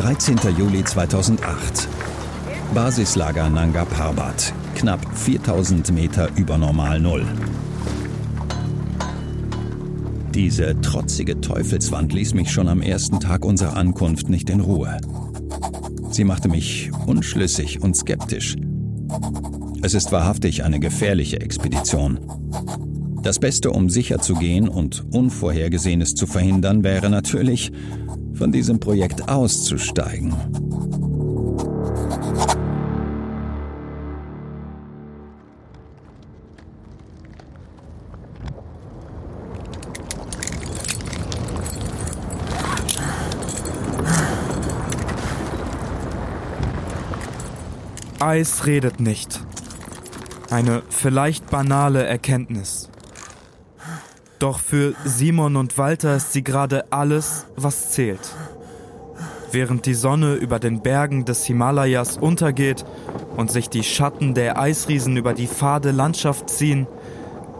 13. Juli 2008. Basislager Nanga Parbat, knapp 4000 Meter über Normal Null. Diese trotzige Teufelswand ließ mich schon am ersten Tag unserer Ankunft nicht in Ruhe. Sie machte mich unschlüssig und skeptisch. Es ist wahrhaftig eine gefährliche Expedition. Das Beste, um sicher zu gehen und Unvorhergesehenes zu verhindern, wäre natürlich, von diesem Projekt auszusteigen. Eis redet nicht. Eine vielleicht banale Erkenntnis. Doch für Simon und Walter ist sie gerade alles, was zählt. Während die Sonne über den Bergen des Himalayas untergeht und sich die Schatten der Eisriesen über die fade Landschaft ziehen,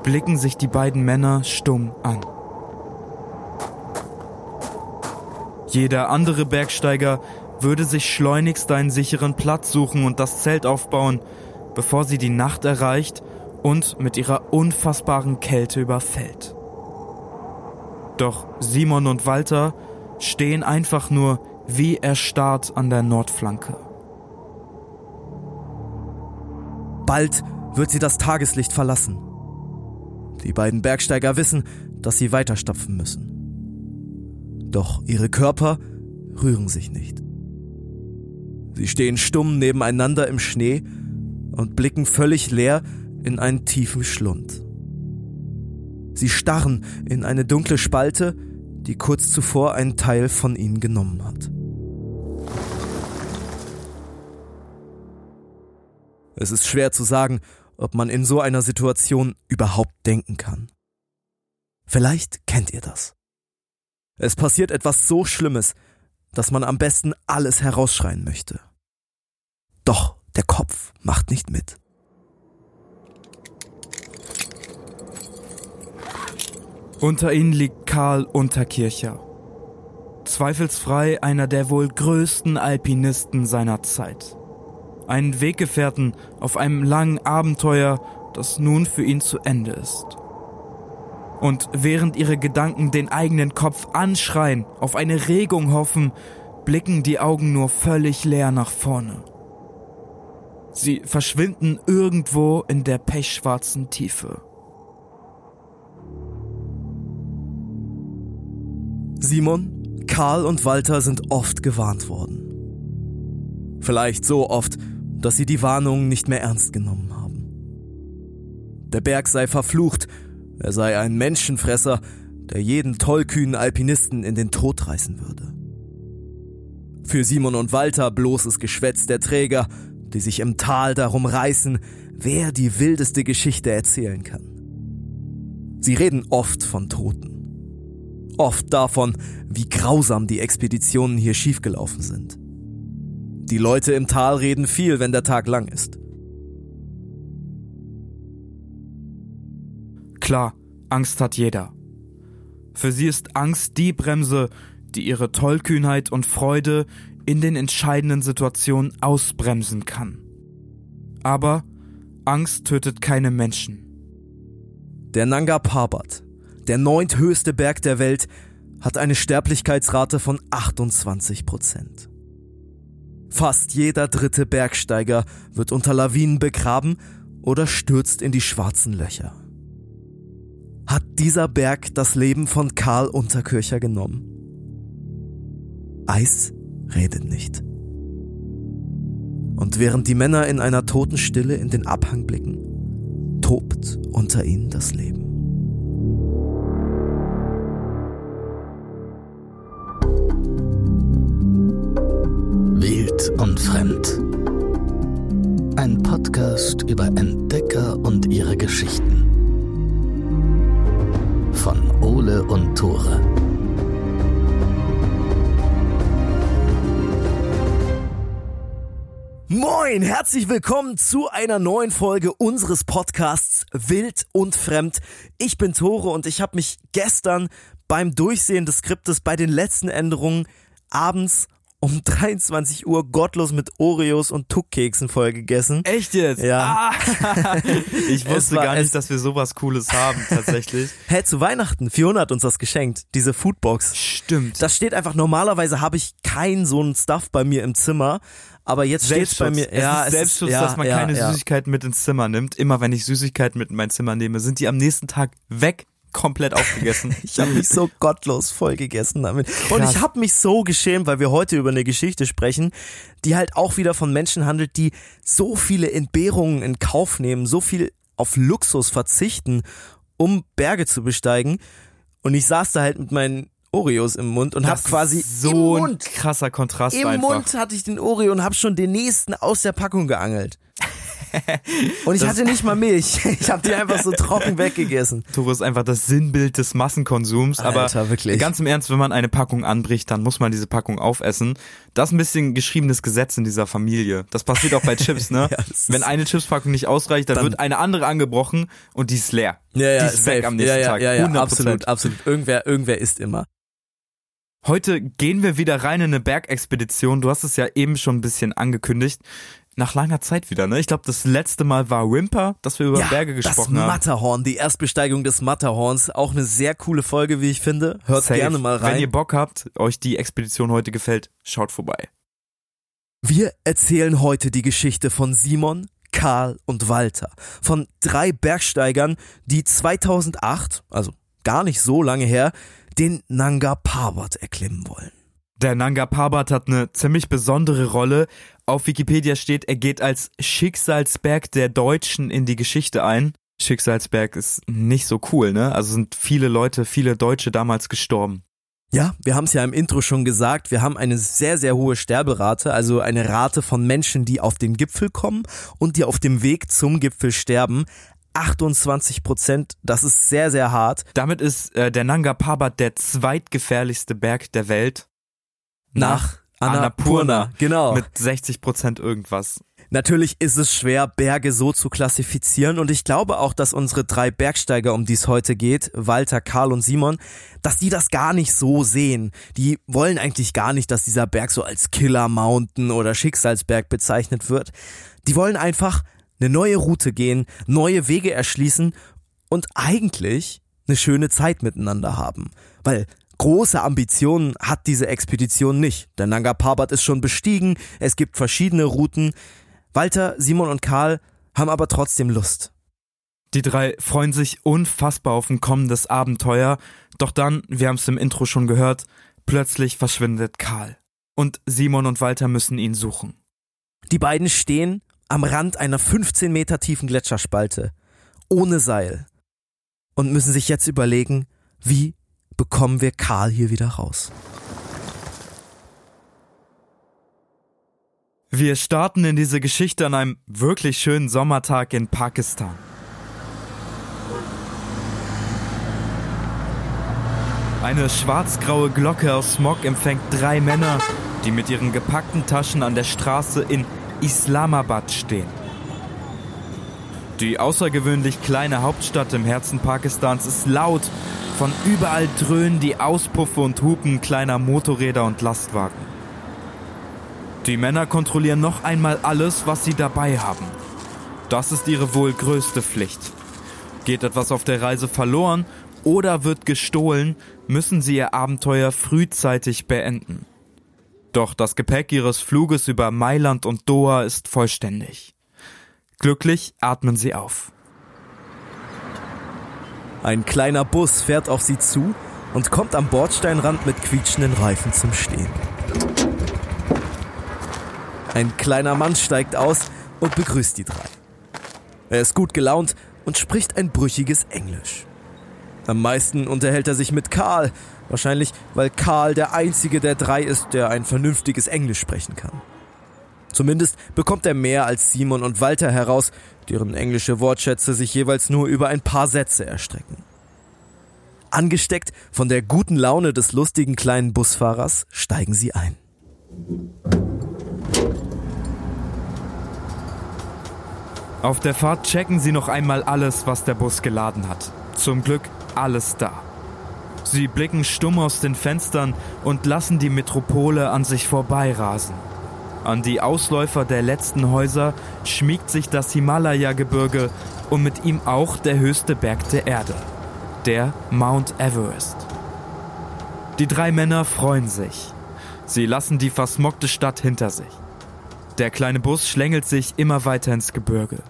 blicken sich die beiden Männer stumm an. Jeder andere Bergsteiger würde sich schleunigst einen sicheren Platz suchen und das Zelt aufbauen, bevor sie die Nacht erreicht und mit ihrer unfassbaren Kälte überfällt. Doch Simon und Walter stehen einfach nur wie erstarrt an der Nordflanke. Bald wird sie das Tageslicht verlassen. Die beiden Bergsteiger wissen, dass sie weiterstapfen müssen. Doch ihre Körper rühren sich nicht. Sie stehen stumm nebeneinander im Schnee und blicken völlig leer in einen tiefen Schlund. Sie starren in eine dunkle Spalte, die kurz zuvor einen Teil von ihnen genommen hat. Es ist schwer zu sagen, ob man in so einer Situation überhaupt denken kann. Vielleicht kennt ihr das. Es passiert etwas so Schlimmes, dass man am besten alles herausschreien möchte. Doch der Kopf macht nicht mit. Unter ihnen liegt Karl Unterkircher. Zweifelsfrei einer der wohl größten Alpinisten seiner Zeit. Einen Weggefährten auf einem langen Abenteuer, das nun für ihn zu Ende ist. Und während ihre Gedanken den eigenen Kopf anschreien, auf eine Regung hoffen, blicken die Augen nur völlig leer nach vorne. Sie verschwinden irgendwo in der pechschwarzen Tiefe. Simon, Karl und Walter sind oft gewarnt worden. Vielleicht so oft, dass sie die Warnungen nicht mehr ernst genommen haben. Der Berg sei verflucht, er sei ein Menschenfresser, der jeden tollkühnen Alpinisten in den Tod reißen würde. Für Simon und Walter bloßes Geschwätz der Träger, die sich im Tal darum reißen, wer die wildeste Geschichte erzählen kann. Sie reden oft von Toten. Oft davon, wie grausam die Expeditionen hier schiefgelaufen sind. Die Leute im Tal reden viel, wenn der Tag lang ist. Klar, Angst hat jeder. Für sie ist Angst die Bremse, die ihre Tollkühnheit und Freude in den entscheidenden Situationen ausbremsen kann. Aber Angst tötet keine Menschen. Der Nanga Parbat, der neunthöchste Berg der Welt, hat eine Sterblichkeitsrate von 28 Prozent. Fast jeder dritte Bergsteiger wird unter Lawinen begraben oder stürzt in die schwarzen Löcher. Hat dieser Berg das Leben von Karl Unterkircher genommen? Eis redet nicht. Und während die Männer in einer toten Stille in den Abhang blicken, tobt unter ihnen das Leben. Wild und Fremd. Ein Podcast über Entdecker und ihre Geschichten. Von Ole und Tore. Moin, herzlich willkommen zu einer neuen Folge unseres Podcasts Wild und Fremd. Ich bin Tore und ich habe mich gestern beim Durchsehen des Skriptes bei den letzten Änderungen abends um 23 Uhr gottlos mit Oreos und Tuckkeksen vollgegessen. Echt jetzt? Ja. Ah. ich wusste war- gar nicht, dass wir sowas Cooles haben, tatsächlich. Hä, zu Weihnachten, Fiona hat uns das geschenkt, diese Foodbox. Stimmt. Das steht einfach, normalerweise habe ich keinen so einen Stuff bei mir im Zimmer, aber jetzt steht's bei mir, es ja, ist Selbstschutz, ja, dass man ja, keine ja. Süßigkeiten mit ins Zimmer nimmt. Immer wenn ich Süßigkeiten mit in mein Zimmer nehme, sind die am nächsten Tag weg, komplett aufgegessen. Ich habe mich so gottlos voll gegessen damit. Und Krass. ich habe mich so geschämt, weil wir heute über eine Geschichte sprechen, die halt auch wieder von Menschen handelt, die so viele Entbehrungen in Kauf nehmen, so viel auf Luxus verzichten, um Berge zu besteigen. Und ich saß da halt mit meinen Oreos im Mund und Das hab quasi so im ein Mund, krasser Kontrast im einfach. Mund hatte ich den Oreo und hab schon den nächsten aus der Packung geangelt. Und ich Das- hatte nicht mal Milch. Ich habe die einfach so trocken weggegessen. Toro ist einfach das Sinnbild des Massenkonsums. aber Alter, wirklich. ganz im Ernst, wenn man eine Packung anbricht, dann muss man diese Packung aufessen. Das ist ein bisschen geschriebenes Gesetz in dieser Familie. Das passiert auch bei Chips, ne? Ja, wenn eine Chipspackung nicht ausreicht, dann, Dann- wird eine andere angebrochen und die ist leer. Ja, ja, die ist weg safe. am nächsten ja, ja, Tag. Ja, ja, 100%. absolut, absolut. Irgendwer, irgendwer isst immer. Heute gehen wir wieder rein in eine Bergexpedition. Du hast es ja eben schon ein bisschen angekündigt. Nach langer Zeit wieder, ne? Ich glaube, das letzte Mal war Wimper, dass wir über ja, Berge gesprochen das haben. Matterhorn, die Erstbesteigung des Matterhorns. Auch eine sehr coole Folge, wie ich finde. Hört Safe. gerne mal rein. Wenn ihr Bock habt, euch die Expedition heute gefällt, schaut vorbei. Wir erzählen heute die Geschichte von Simon, Karl und Walter. Von drei Bergsteigern, die 2008, also gar nicht so lange her, den Nanga Parbat erklimmen wollen. Der Nanga Parbat hat eine ziemlich besondere Rolle. Auf Wikipedia steht, er geht als Schicksalsberg der Deutschen in die Geschichte ein. Schicksalsberg ist nicht so cool, ne? Also sind viele Leute, viele Deutsche damals gestorben. Ja, wir haben es ja im Intro schon gesagt, wir haben eine sehr, sehr hohe Sterberate, also eine Rate von Menschen, die auf den Gipfel kommen und die auf dem Weg zum Gipfel sterben. 28 Prozent, das ist sehr, sehr hart. Damit ist äh, der Nanga Parbat der zweitgefährlichste Berg der Welt. Nach Annapurna, Annapurna. genau. Mit 60 Prozent irgendwas. Natürlich ist es schwer, Berge so zu klassifizieren und ich glaube auch, dass unsere drei Bergsteiger, um die es heute geht, Walter, Karl und Simon, dass die das gar nicht so sehen. Die wollen eigentlich gar nicht, dass dieser Berg so als Killer Mountain oder Schicksalsberg bezeichnet wird. Die wollen einfach eine neue Route gehen, neue Wege erschließen und eigentlich eine schöne Zeit miteinander haben. Weil große Ambitionen hat diese Expedition nicht. Der Nanga Parbat ist schon bestiegen, es gibt verschiedene Routen. Walter, Simon und Karl haben aber trotzdem Lust. Die drei freuen sich unfassbar auf ein kommendes Abenteuer, doch dann, wir haben es im Intro schon gehört, plötzlich verschwindet Karl. Und Simon und Walter müssen ihn suchen. Die beiden stehen am Rand einer 15 Meter tiefen Gletscherspalte, ohne Seil, und müssen sich jetzt überlegen, wie bekommen wir Karl hier wieder raus. Wir starten in diese Geschichte an einem wirklich schönen Sommertag in Pakistan. Eine schwarzgraue Glocke aus Smog empfängt drei Männer, die mit ihren gepackten Taschen an der Straße in Islamabad stehen. Die außergewöhnlich kleine Hauptstadt im Herzen Pakistans ist laut. Von überall dröhnen die Auspuffe und Hupen kleiner Motorräder und Lastwagen. Die Männer kontrollieren noch einmal alles, was sie dabei haben. Das ist ihre wohl größte Pflicht. Geht etwas auf der Reise verloren oder wird gestohlen, müssen sie ihr Abenteuer frühzeitig beenden. Doch das Gepäck ihres Fluges über Mailand und Doha ist vollständig. Glücklich atmen sie auf. Ein kleiner Bus fährt auf sie zu und kommt am Bordsteinrand mit quietschenden Reifen zum Stehen. Ein kleiner Mann steigt aus und begrüßt die drei. Er ist gut gelaunt und spricht ein brüchiges Englisch. Am meisten unterhält er sich mit Karl, wahrscheinlich weil Karl der einzige der drei ist, der ein vernünftiges Englisch sprechen kann. Zumindest bekommt er mehr als Simon und Walter heraus, deren englische Wortschätze sich jeweils nur über ein paar Sätze erstrecken. Angesteckt von der guten Laune des lustigen kleinen Busfahrers steigen sie ein. Auf der Fahrt checken sie noch einmal alles, was der Bus geladen hat. Zum Glück alles da. Sie blicken stumm aus den Fenstern und lassen die Metropole an sich vorbeirasen. An die Ausläufer der letzten Häuser schmiegt sich das Himalaya-Gebirge und mit ihm auch der höchste Berg der Erde, der Mount Everest. Die drei Männer freuen sich. Sie lassen die versmockte Stadt hinter sich. Der kleine Bus schlängelt sich immer weiter ins Gebirge.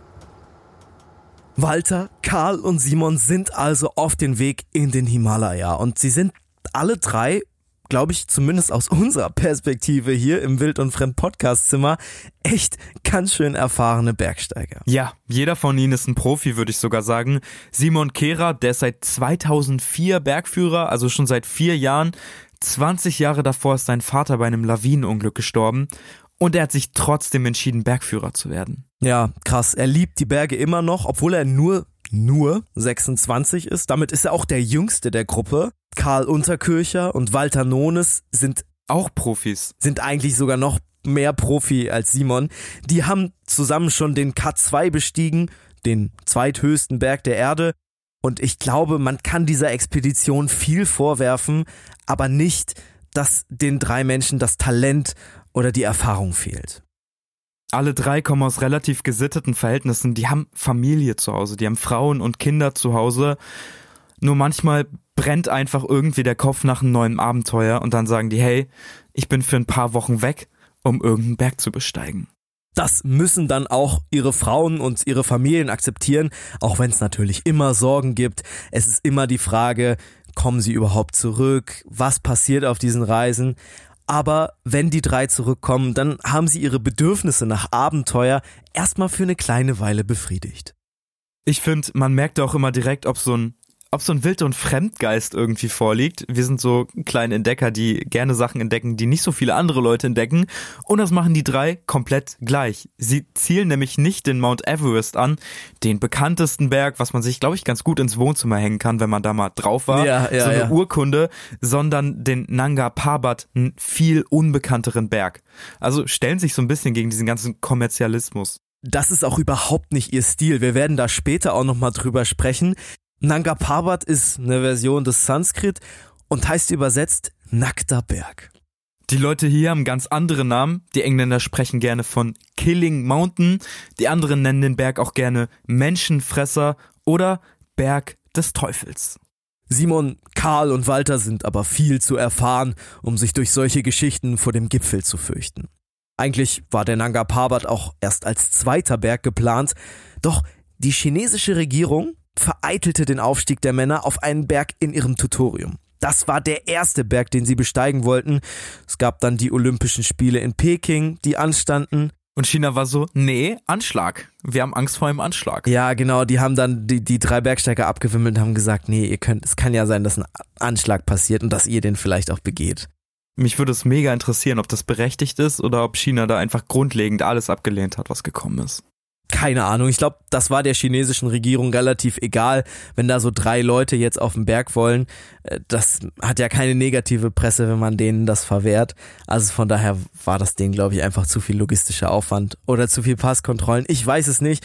Walter, Karl und Simon sind also auf den Weg in den Himalaya und sie sind alle drei, glaube ich, zumindest aus unserer Perspektive hier im Wild und Fremd Podcast Zimmer, echt ganz schön erfahrene Bergsteiger. Ja, jeder von ihnen ist ein Profi, würde ich sogar sagen. Simon Kehrer, der ist seit 2004 Bergführer, also schon seit vier Jahren. 20 Jahre davor ist sein Vater bei einem Lawinenunglück gestorben und er hat sich trotzdem entschieden, Bergführer zu werden. Ja, krass. Er liebt die Berge immer noch, obwohl er nur, nur 26 ist. Damit ist er auch der jüngste der Gruppe. Karl Unterkircher und Walter Nones sind auch Profis. Sind eigentlich sogar noch mehr Profi als Simon. Die haben zusammen schon den K2 bestiegen, den zweithöchsten Berg der Erde. Und ich glaube, man kann dieser Expedition viel vorwerfen, aber nicht, dass den drei Menschen das Talent oder die Erfahrung fehlt. Alle drei kommen aus relativ gesitteten Verhältnissen, die haben Familie zu Hause, die haben Frauen und Kinder zu Hause. Nur manchmal brennt einfach irgendwie der Kopf nach einem neuen Abenteuer und dann sagen die, hey, ich bin für ein paar Wochen weg, um irgendeinen Berg zu besteigen. Das müssen dann auch ihre Frauen und ihre Familien akzeptieren, auch wenn es natürlich immer Sorgen gibt. Es ist immer die Frage, kommen sie überhaupt zurück? Was passiert auf diesen Reisen? Aber wenn die drei zurückkommen, dann haben sie ihre Bedürfnisse nach Abenteuer erstmal für eine kleine Weile befriedigt. Ich finde, man merkt auch immer direkt, ob so ein ob so ein Wild- und Fremdgeist irgendwie vorliegt. Wir sind so kleine Entdecker, die gerne Sachen entdecken, die nicht so viele andere Leute entdecken. Und das machen die drei komplett gleich. Sie zielen nämlich nicht den Mount Everest an, den bekanntesten Berg, was man sich, glaube ich, ganz gut ins Wohnzimmer hängen kann, wenn man da mal drauf war. Ja, ja, so eine ja. Urkunde, sondern den Nanga Parbat, einen viel unbekannteren Berg. Also stellen sich so ein bisschen gegen diesen ganzen Kommerzialismus. Das ist auch überhaupt nicht ihr Stil. Wir werden da später auch nochmal drüber sprechen. Nanga Parbat ist eine Version des Sanskrit und heißt übersetzt nackter Berg. Die Leute hier haben ganz andere Namen. Die Engländer sprechen gerne von Killing Mountain. Die anderen nennen den Berg auch gerne Menschenfresser oder Berg des Teufels. Simon, Karl und Walter sind aber viel zu erfahren, um sich durch solche Geschichten vor dem Gipfel zu fürchten. Eigentlich war der Nanga Parbat auch erst als zweiter Berg geplant, doch die chinesische Regierung vereitelte den Aufstieg der Männer auf einen Berg in ihrem Tutorium. Das war der erste Berg, den sie besteigen wollten. Es gab dann die Olympischen Spiele in Peking, die anstanden. Und China war so, nee, Anschlag. Wir haben Angst vor einem Anschlag. Ja, genau, die haben dann die, die drei Bergsteiger abgewimmelt und haben gesagt, nee, ihr könnt, es kann ja sein, dass ein Anschlag passiert und dass ihr den vielleicht auch begeht. Mich würde es mega interessieren, ob das berechtigt ist oder ob China da einfach grundlegend alles abgelehnt hat, was gekommen ist. Keine Ahnung. Ich glaube, das war der chinesischen Regierung relativ egal, wenn da so drei Leute jetzt auf den Berg wollen. Äh, das hat ja keine negative Presse, wenn man denen das verwehrt. Also von daher war das denen, glaube ich, einfach zu viel logistischer Aufwand oder zu viel Passkontrollen. Ich weiß es nicht.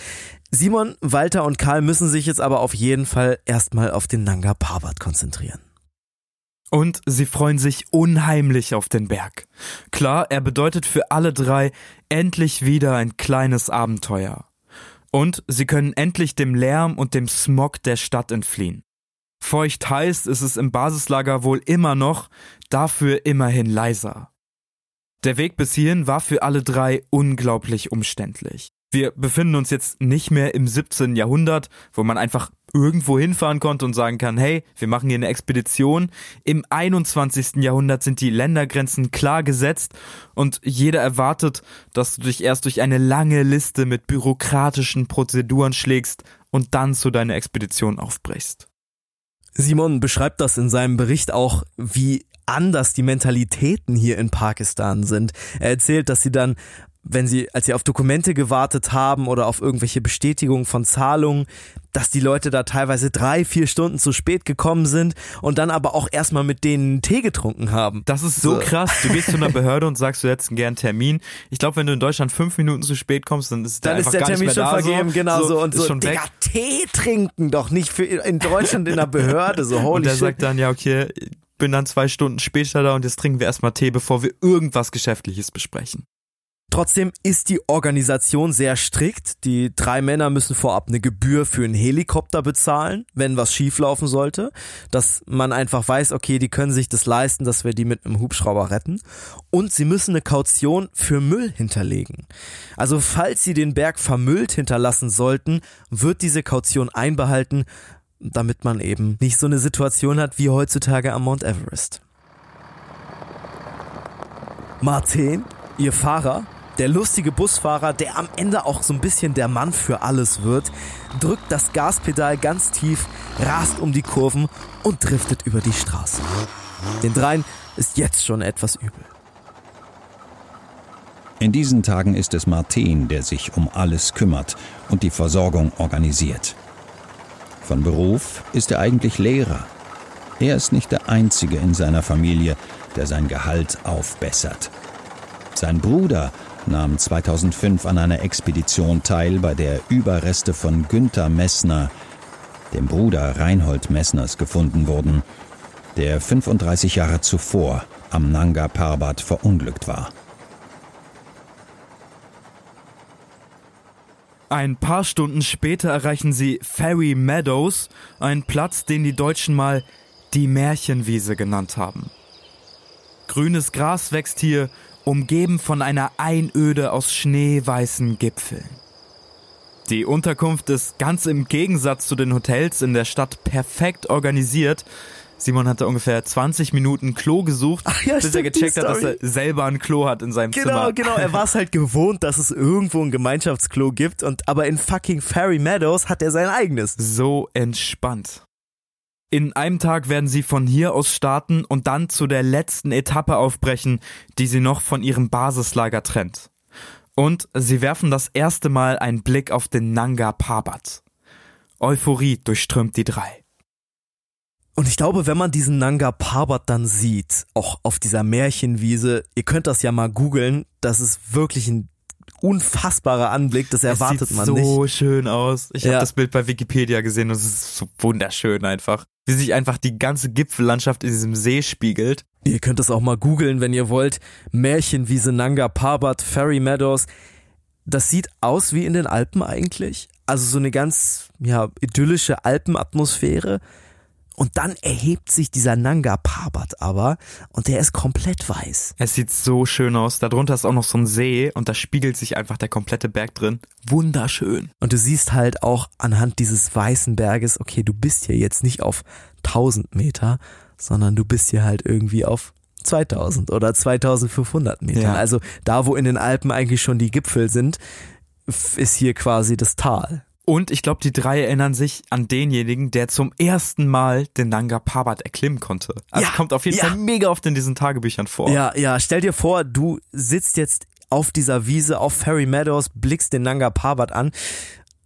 Simon, Walter und Karl müssen sich jetzt aber auf jeden Fall erstmal auf den Nanga Parbat konzentrieren. Und sie freuen sich unheimlich auf den Berg. Klar, er bedeutet für alle drei endlich wieder ein kleines Abenteuer. Und sie können endlich dem Lärm und dem Smog der Stadt entfliehen. Feucht heiß ist es im Basislager wohl immer noch, dafür immerhin leiser. Der Weg bis hierhin war für alle drei unglaublich umständlich. Wir befinden uns jetzt nicht mehr im 17. Jahrhundert, wo man einfach irgendwo hinfahren konnte und sagen kann, hey, wir machen hier eine Expedition. Im 21. Jahrhundert sind die Ländergrenzen klar gesetzt und jeder erwartet, dass du dich erst durch eine lange Liste mit bürokratischen Prozeduren schlägst und dann zu deiner Expedition aufbrichst. Simon beschreibt das in seinem Bericht auch, wie anders die Mentalitäten hier in Pakistan sind. Er erzählt, dass sie dann wenn sie, als sie auf Dokumente gewartet haben oder auf irgendwelche Bestätigungen von Zahlungen, dass die Leute da teilweise drei, vier Stunden zu spät gekommen sind und dann aber auch erstmal mit denen Tee getrunken haben. Das ist so, So. krass. Du gehst zu einer Behörde und sagst, du hättest einen gern Termin. Ich glaube, wenn du in Deutschland fünf Minuten zu spät kommst, dann ist der Dann ist der Termin schon vergeben, so. genau so, und ist so. schon weg. Digga, Tee trinken doch nicht für in Deutschland in der Behörde, so holy und der shit. sagt dann, ja, okay, bin dann zwei Stunden später da und jetzt trinken wir erstmal Tee, bevor wir irgendwas Geschäftliches besprechen. Trotzdem ist die Organisation sehr strikt. Die drei Männer müssen vorab eine Gebühr für einen Helikopter bezahlen, wenn was schieflaufen sollte. Dass man einfach weiß, okay, die können sich das leisten, dass wir die mit einem Hubschrauber retten. Und sie müssen eine Kaution für Müll hinterlegen. Also falls sie den Berg vermüllt hinterlassen sollten, wird diese Kaution einbehalten, damit man eben nicht so eine Situation hat wie heutzutage am Mount Everest. Martin, ihr Fahrer, der lustige Busfahrer, der am Ende auch so ein bisschen der Mann für alles wird, drückt das Gaspedal ganz tief, rast um die Kurven und driftet über die Straße. Den dreien ist jetzt schon etwas übel. In diesen Tagen ist es Martin, der sich um alles kümmert und die Versorgung organisiert. Von Beruf ist er eigentlich Lehrer. Er ist nicht der Einzige in seiner Familie, der sein Gehalt aufbessert. Sein Bruder nahm 2005 an einer Expedition teil, bei der Überreste von Günther Messner, dem Bruder Reinhold Messners, gefunden wurden, der 35 Jahre zuvor am Nanga Parbat verunglückt war. Ein paar Stunden später erreichen sie Ferry Meadows, einen Platz, den die Deutschen mal die Märchenwiese genannt haben. Grünes Gras wächst hier, umgeben von einer Einöde aus schneeweißen Gipfeln. Die Unterkunft ist ganz im Gegensatz zu den Hotels in der Stadt perfekt organisiert. Simon hatte ungefähr 20 Minuten Klo gesucht, Ach ja, bis er gecheckt hat, dass er selber ein Klo hat in seinem Genau, Zimmer. genau. Er war es halt gewohnt, dass es irgendwo ein Gemeinschaftsklo gibt und aber in fucking Fairy Meadows hat er sein eigenes. so entspannt. In einem Tag werden sie von hier aus starten und dann zu der letzten Etappe aufbrechen, die sie noch von ihrem Basislager trennt. Und sie werfen das erste Mal einen Blick auf den Nanga Parbat. Euphorie durchströmt die drei. Und ich glaube, wenn man diesen Nanga Parbat dann sieht, auch auf dieser Märchenwiese, ihr könnt das ja mal googeln, das ist wirklich ein unfassbarer Anblick, das erwartet es sieht man so nicht. schön aus. Ich Ja. habe das Bild bei Wikipedia gesehen und es ist so wunderschön einfach. Wie sich einfach die ganze Gipfellandschaft in diesem See spiegelt. Ihr könnt das auch mal googeln, wenn ihr wollt. Märchenwiese Nanga Parbat, Fairy Meadows. Das sieht aus wie in den Alpen eigentlich. Also so eine ganz, ja, idyllische Alpenatmosphäre. Und dann erhebt sich dieser Nanga Parbat aber und der ist komplett weiß. Es sieht so schön aus. Darunter ist auch noch so ein See und da spiegelt sich einfach der komplette Berg drin. Wunderschön. Und du siehst halt auch anhand dieses weißen Berges, okay, du bist hier jetzt nicht auf 1000 Meter, sondern du bist hier halt irgendwie auf 2000 oder 2500 Metern. Ja. Also da, wo in den Alpen eigentlich schon die Gipfel sind, ist hier quasi das Tal. Und ich glaube, die drei erinnern sich an denjenigen, der zum ersten Mal den Nanga Parbat erklimmen konnte. Also Ja, kommt auf jeden ja. Fall mega oft in diesen Tagebüchern vor. Ja, ja, stell dir vor, du sitzt jetzt auf dieser Wiese auf Fairy Meadows, blickst den Nanga Parbat an.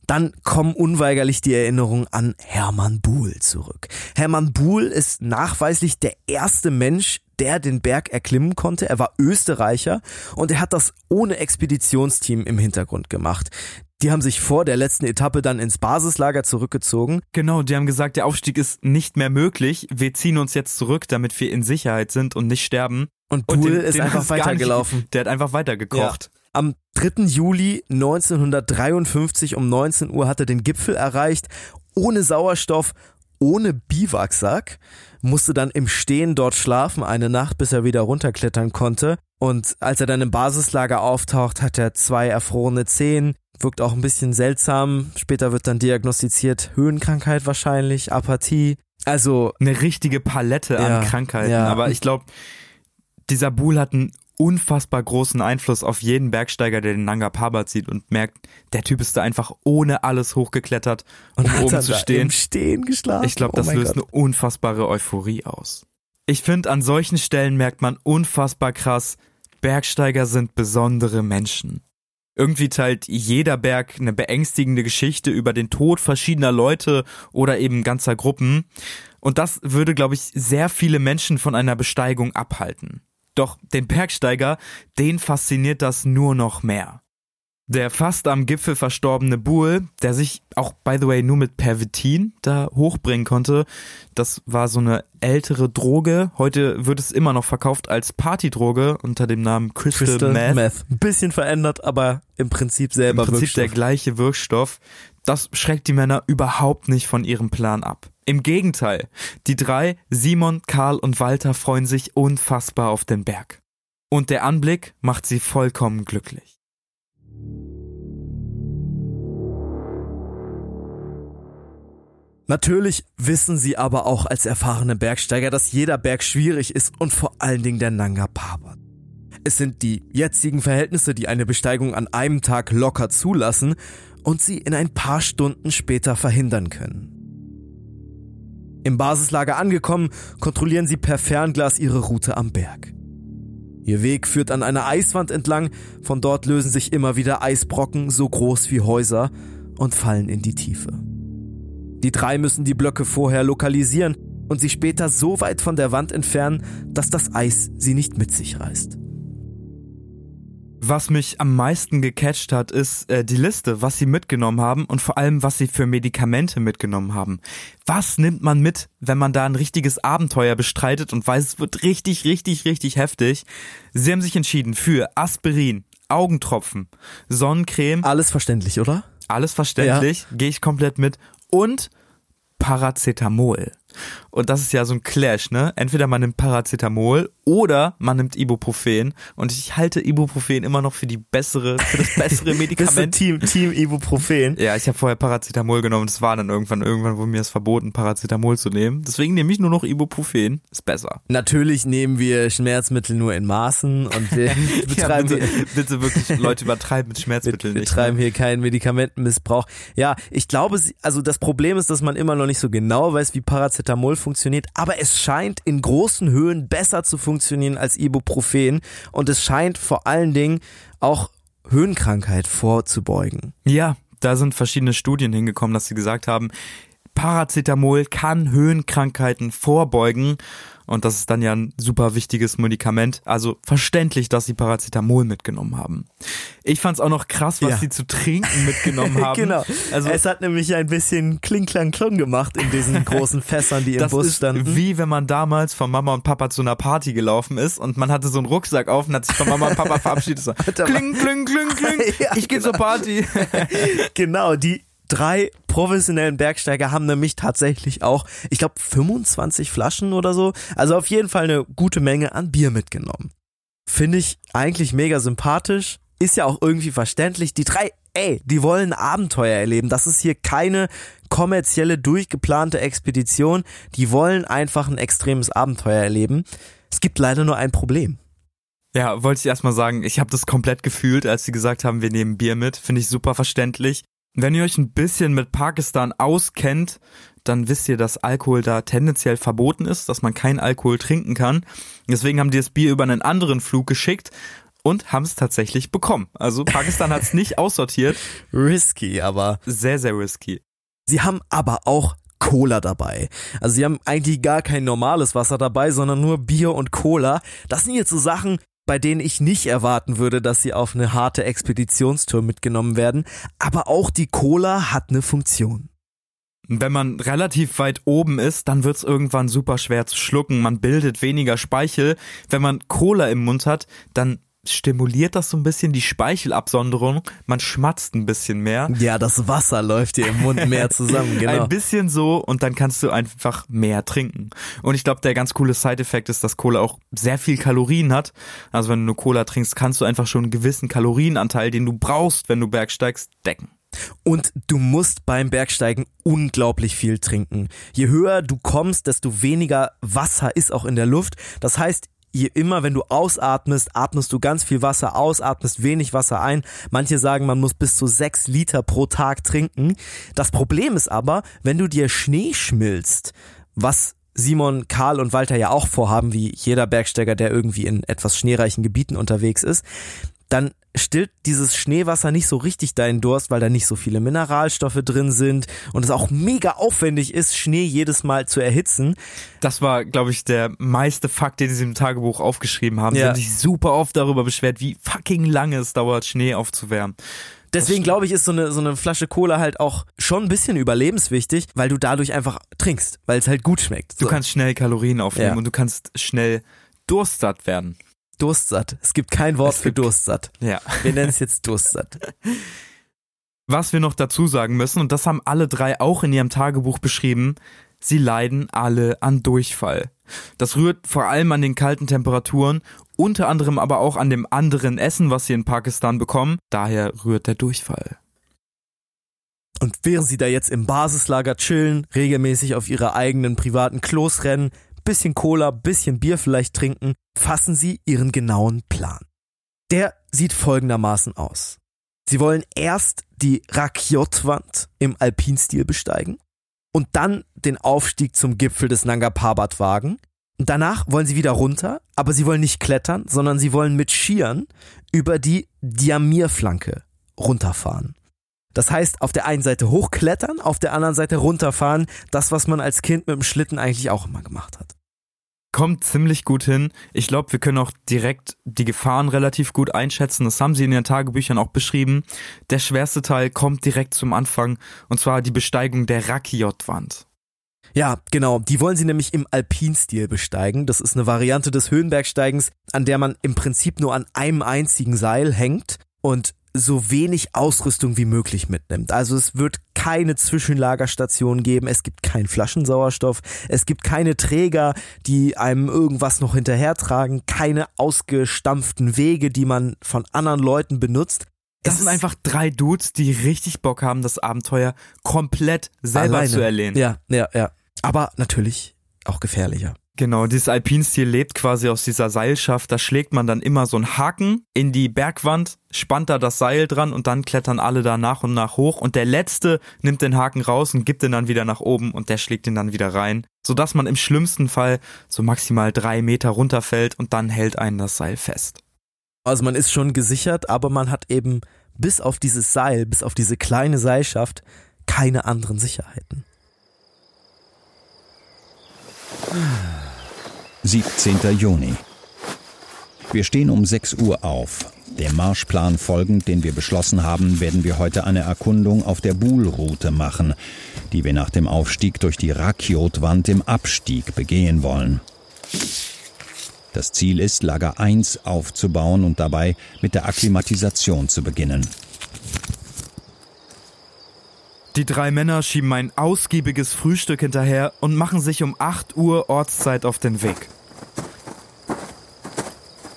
Dann kommen unweigerlich die Erinnerungen an Hermann Buhl zurück. Hermann Buhl ist nachweislich der erste Mensch, der den Berg erklimmen konnte. Er war Österreicher und er hat das ohne Expeditionsteam im Hintergrund gemacht. Die haben sich vor der letzten Etappe dann ins Basislager zurückgezogen. Genau, die haben gesagt, der Aufstieg ist nicht mehr möglich. Wir ziehen uns jetzt zurück, damit wir in Sicherheit sind und nicht sterben. Und den- ist den einfach weitergelaufen. Nicht, der hat einfach weitergekocht. Am 3. Juli 1953 um 19 Uhr hat er den Gipfel erreicht, ohne Sauerstoff, ohne Biwaksack, musste dann im Stehen dort schlafen eine Nacht, bis er wieder runterklettern konnte. Und als er dann im Basislager auftaucht, hat er zwei erfrorene Zehen, wirkt auch ein bisschen seltsam. Später wird dann diagnostiziert Höhenkrankheit wahrscheinlich, Apathie. Also Eine richtige Palette Ja, an Krankheiten. ja. Aber ich glaube, dieser Buhl hat einen unfassbar großen Einfluss auf jeden Bergsteiger, der den Nanga Parbat sieht und merkt, der Typ ist da einfach ohne alles hochgeklettert, um und oben zu stehen. Stehen. Ich glaube, Oh das mein löst Gott. eine unfassbare Euphorie aus. Ich finde, an solchen Stellen merkt man unfassbar krass, Bergsteiger sind besondere Menschen. Irgendwie teilt jeder Berg eine beängstigende Geschichte über den Tod verschiedener Leute oder eben ganzer Gruppen. Und das würde, glaube ich, sehr viele Menschen von einer Besteigung abhalten. Doch den Bergsteiger, den fasziniert das nur noch mehr. Der fast am Gipfel verstorbene Buhl, der sich auch, by the way, nur mit Pervitin da hochbringen konnte, das war so eine ältere Droge. Heute wird es immer noch verkauft als Partydroge unter dem Namen Crystal, Crystal Meth. Meth. Ein bisschen verändert, aber im Prinzip selber Im Prinzip Wirkstoff. der gleiche Wirkstoff. Das schreckt die Männer überhaupt nicht von ihrem Plan ab. Im Gegenteil, die drei, Simon, Karl und Walter, freuen sich unfassbar auf den Berg. Und der Anblick macht sie vollkommen glücklich. Natürlich wissen sie aber auch als erfahrene Bergsteiger, dass jeder Berg schwierig ist und vor allen Dingen der Nanga Parbat. Es sind die jetzigen Verhältnisse, die eine Besteigung an einem Tag locker zulassen und sie in ein paar Stunden später verhindern können. Im Basislager angekommen, kontrollieren sie per Fernglas ihre Route am Berg. Ihr Weg führt an einer Eiswand entlang, von dort lösen sich immer wieder Eisbrocken so groß wie Häuser und fallen in die Tiefe. Die drei müssen die Blöcke vorher lokalisieren und sie später so weit von der Wand entfernen, dass das Eis sie nicht mit sich reißt. Was mich am meisten gecatcht hat, ist äh, die Liste, was sie mitgenommen haben und vor allem, was sie für Medikamente mitgenommen haben. Was nimmt man mit, wenn man da ein richtiges Abenteuer bestreitet und weiß, es wird richtig, richtig, richtig heftig? Sie haben sich entschieden für Aspirin, Augentropfen, Sonnencreme, Alles verständlich, oder? alles verständlich, gehe ich komplett mit und Paracetamol. Und das ist ja so ein Clash, ne? Entweder man nimmt Paracetamol oder man nimmt Ibuprofen. Und ich halte Ibuprofen immer noch für die bessere, für das bessere Medikament. Team, Team Ibuprofen? Ja, ich habe vorher Paracetamol genommen. Das war dann irgendwann, irgendwann wurde mir es verboten, Paracetamol zu nehmen. Deswegen nehme ich nur noch Ibuprofen. Ist besser. Natürlich nehmen wir Schmerzmittel nur in Maßen und wir betreiben, ja, bitte, bitte wirklich, Leute übertreiben mit wir, Schmerzmitteln wir nicht. treiben ne? hier keinen Medikamentenmissbrauch. Ja, ich glaube, also das Problem ist, dass man immer noch nicht so genau weiß, wie Paracetamol funktioniert, aber es scheint in großen Höhen besser zu funktionieren als Ibuprofen und es scheint vor allen Dingen auch Höhenkrankheit vorzubeugen. Ja, da sind verschiedene Studien hingekommen, dass sie gesagt haben, Paracetamol kann Höhenkrankheiten vorbeugen und das ist dann ja ein super wichtiges Medikament. Also verständlich, dass sie Paracetamol mitgenommen haben. Ich fand's auch noch krass, was Ja. sie zu trinken mitgenommen haben. genau. Also es hat nämlich ein bisschen kling klang klong gemacht in diesen großen Fässern, die im das Bus ist standen. wie wenn man damals von Mama und Papa zu einer Party gelaufen ist und man hatte so einen Rucksack auf und hat sich von Mama und Papa verabschiedet. So, kling, kling, kling, kling. Ja, ich gehe zur Party. Genau, die drei professionellen Bergsteiger haben nämlich tatsächlich auch, ich glaube, 25 Flaschen oder so. Also auf jeden Fall eine gute Menge an Bier mitgenommen. Finde ich eigentlich mega sympathisch. Ist ja auch irgendwie verständlich. Die drei, ey, die wollen Abenteuer erleben. Das ist hier keine kommerzielle, durchgeplante Expedition. Die wollen einfach ein extremes Abenteuer erleben. Es gibt leider nur ein Problem. Ja, wollte ich erstmal sagen, ich habe das komplett gefühlt, als sie gesagt haben, wir nehmen Bier mit. Finde ich super verständlich. Wenn ihr euch ein bisschen mit Pakistan auskennt, dann wisst ihr, dass Alkohol da tendenziell verboten ist, dass man keinen Alkohol trinken kann. Deswegen haben die das Bier über einen anderen Flug geschickt und haben es tatsächlich bekommen. Also Pakistan hat es nicht aussortiert. Risky, aber Sehr, sehr risky. Sie haben aber auch Cola dabei. Also sie haben eigentlich gar kein normales Wasser dabei, sondern nur Bier und Cola. Das sind jetzt so Sachen, bei denen ich nicht erwarten würde, dass sie auf eine harte Expeditionstour mitgenommen werden. Aber auch die Cola hat eine Funktion. Wenn man relativ weit oben ist, dann wird's irgendwann super schwer zu schlucken. Man bildet weniger Speichel. Wenn man Cola im Mund hat, dann stimuliert das so ein bisschen die Speichelabsonderung. Man schmatzt ein bisschen mehr. Ja, das Wasser läuft dir im Mund mehr zusammen, genau. Ein bisschen so und dann kannst du einfach mehr trinken. Und ich glaube, der ganz coole Side-Effekt ist, dass Cola auch sehr viel Kalorien hat. Also wenn du eine Cola trinkst, kannst du einfach schon einen gewissen Kalorienanteil, den du brauchst, wenn du bergsteigst, decken. Und du musst beim Bergsteigen unglaublich viel trinken. Je höher du kommst, desto weniger Wasser ist auch in der Luft. Das heißt, je immer, wenn du ausatmest, atmest du ganz viel Wasser aus, atmest wenig Wasser ein. Manche sagen, man muss bis zu sechs Liter pro Tag trinken. Das Problem ist aber, wenn du dir Schnee schmilzt, was Simon, Karl und Walter ja auch vorhaben, wie jeder Bergsteiger, der irgendwie in etwas schneereichen Gebieten unterwegs ist, dann stillt dieses Schneewasser nicht so richtig deinen Durst, weil da nicht so viele Mineralstoffe drin sind und es auch mega aufwendig ist, Schnee jedes Mal zu erhitzen. Das war, glaube ich, der meiste Fakt, den sie im Tagebuch aufgeschrieben haben. Ja. Sie haben sich super oft darüber beschwert, wie fucking lange es dauert, Schnee aufzuwärmen. Deswegen glaube ich, ist so eine, so eine Flasche Cola halt auch schon ein bisschen überlebenswichtig, weil du dadurch einfach trinkst, weil es halt gut schmeckt. Du So. kannst schnell Kalorien aufnehmen Ja. und du kannst schnell durstsatt werden. Durstsatt. Es gibt kein Wort Es für Durstsatt. Ja. Wir nennen es jetzt Durstsatt. Was wir noch dazu sagen müssen, und das haben alle drei auch in ihrem Tagebuch beschrieben, sie leiden alle an Durchfall. Das rührt vor allem an den kalten Temperaturen, unter anderem aber auch an dem anderen Essen, was sie in Pakistan bekommen. Daher rührt der Durchfall. Und während sie da jetzt im Basislager chillen, regelmäßig auf ihre eigenen privaten Klos rennen, bisschen Cola, bisschen Bier vielleicht trinken, fassen sie ihren genauen Plan. Der sieht folgendermaßen aus. Sie wollen erst die Rakyot-Wand im Alpinstil besteigen und dann den Aufstieg zum Gipfel des Nanga Parbat wagen. Danach wollen sie wieder runter, aber sie wollen nicht klettern, sondern sie wollen mit Skiern über die Diamir-Flanke runterfahren. Das heißt, auf der einen Seite hochklettern, auf der anderen Seite runterfahren. Das, was man als Kind mit dem Schlitten eigentlich auch immer gemacht hat. Kommt ziemlich gut hin. Ich glaube, wir können auch direkt die Gefahren relativ gut einschätzen. Das haben sie in ihren Tagebüchern auch beschrieben. Der schwerste Teil kommt direkt zum Anfang, und zwar die Besteigung der Rakiot-Wand. Ja, genau. Die wollen sie nämlich im Alpinstil besteigen. Das ist eine Variante des Höhenbergsteigens, an der man im Prinzip nur an einem einzigen Seil hängt und so wenig Ausrüstung wie möglich mitnimmt. Also es wird keine Zwischenlagerstation geben, es gibt keinen Flaschensauerstoff, es gibt keine Träger, die einem irgendwas noch hinterhertragen, keine ausgestampften Wege, die man von anderen Leuten benutzt. Das Es sind einfach drei Dudes, die richtig Bock haben, das Abenteuer komplett selber alleine. zu erleben. Ja, ja, ja. Aber natürlich auch gefährlicher. Genau, dieses Alpinstil lebt quasi aus dieser Seilschaft. Da schlägt man dann immer so einen Haken in die Bergwand, spannt da das Seil dran und dann klettern alle da nach und nach hoch. Und der Letzte nimmt den Haken raus und gibt den dann wieder nach oben und der schlägt ihn dann wieder rein. Sodass man im schlimmsten Fall so maximal drei Meter runterfällt und dann hält einen das Seil fest. Also man ist schon gesichert, aber man hat eben bis auf dieses Seil, bis auf diese kleine Seilschaft keine anderen Sicherheiten. 17. Juni. Wir stehen um 6 Uhr auf. Dem Marschplan folgend, den wir beschlossen haben, werden wir heute eine Erkundung auf der Buhl-Route machen, die wir nach dem Aufstieg durch die Rakiot-Wand im Abstieg begehen wollen. Das Ziel ist, Lager 1 aufzubauen und dabei mit der Akklimatisation zu beginnen. Die drei Männer schieben ein ausgiebiges Frühstück hinterher und machen sich um 8 Uhr Ortszeit auf den Weg.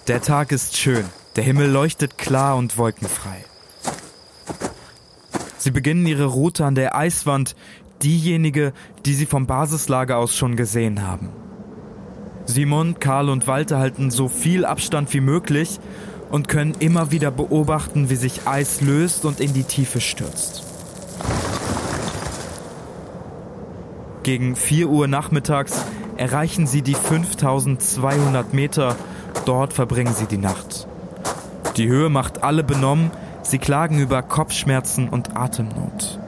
Der Tag ist schön, der Himmel leuchtet klar und wolkenfrei. Sie beginnen ihre Route an der Eiswand, diejenige, die sie vom Basislager aus schon gesehen haben. Simon, Karl und Walter halten so viel Abstand wie möglich und können immer wieder beobachten, wie sich Eis löst und in die Tiefe stürzt. Gegen 4 Uhr nachmittags erreichen sie die 5200 Meter. Dort verbringen sie die Nacht. Die Höhe macht alle benommen. Sie klagen über Kopfschmerzen und Atemnot.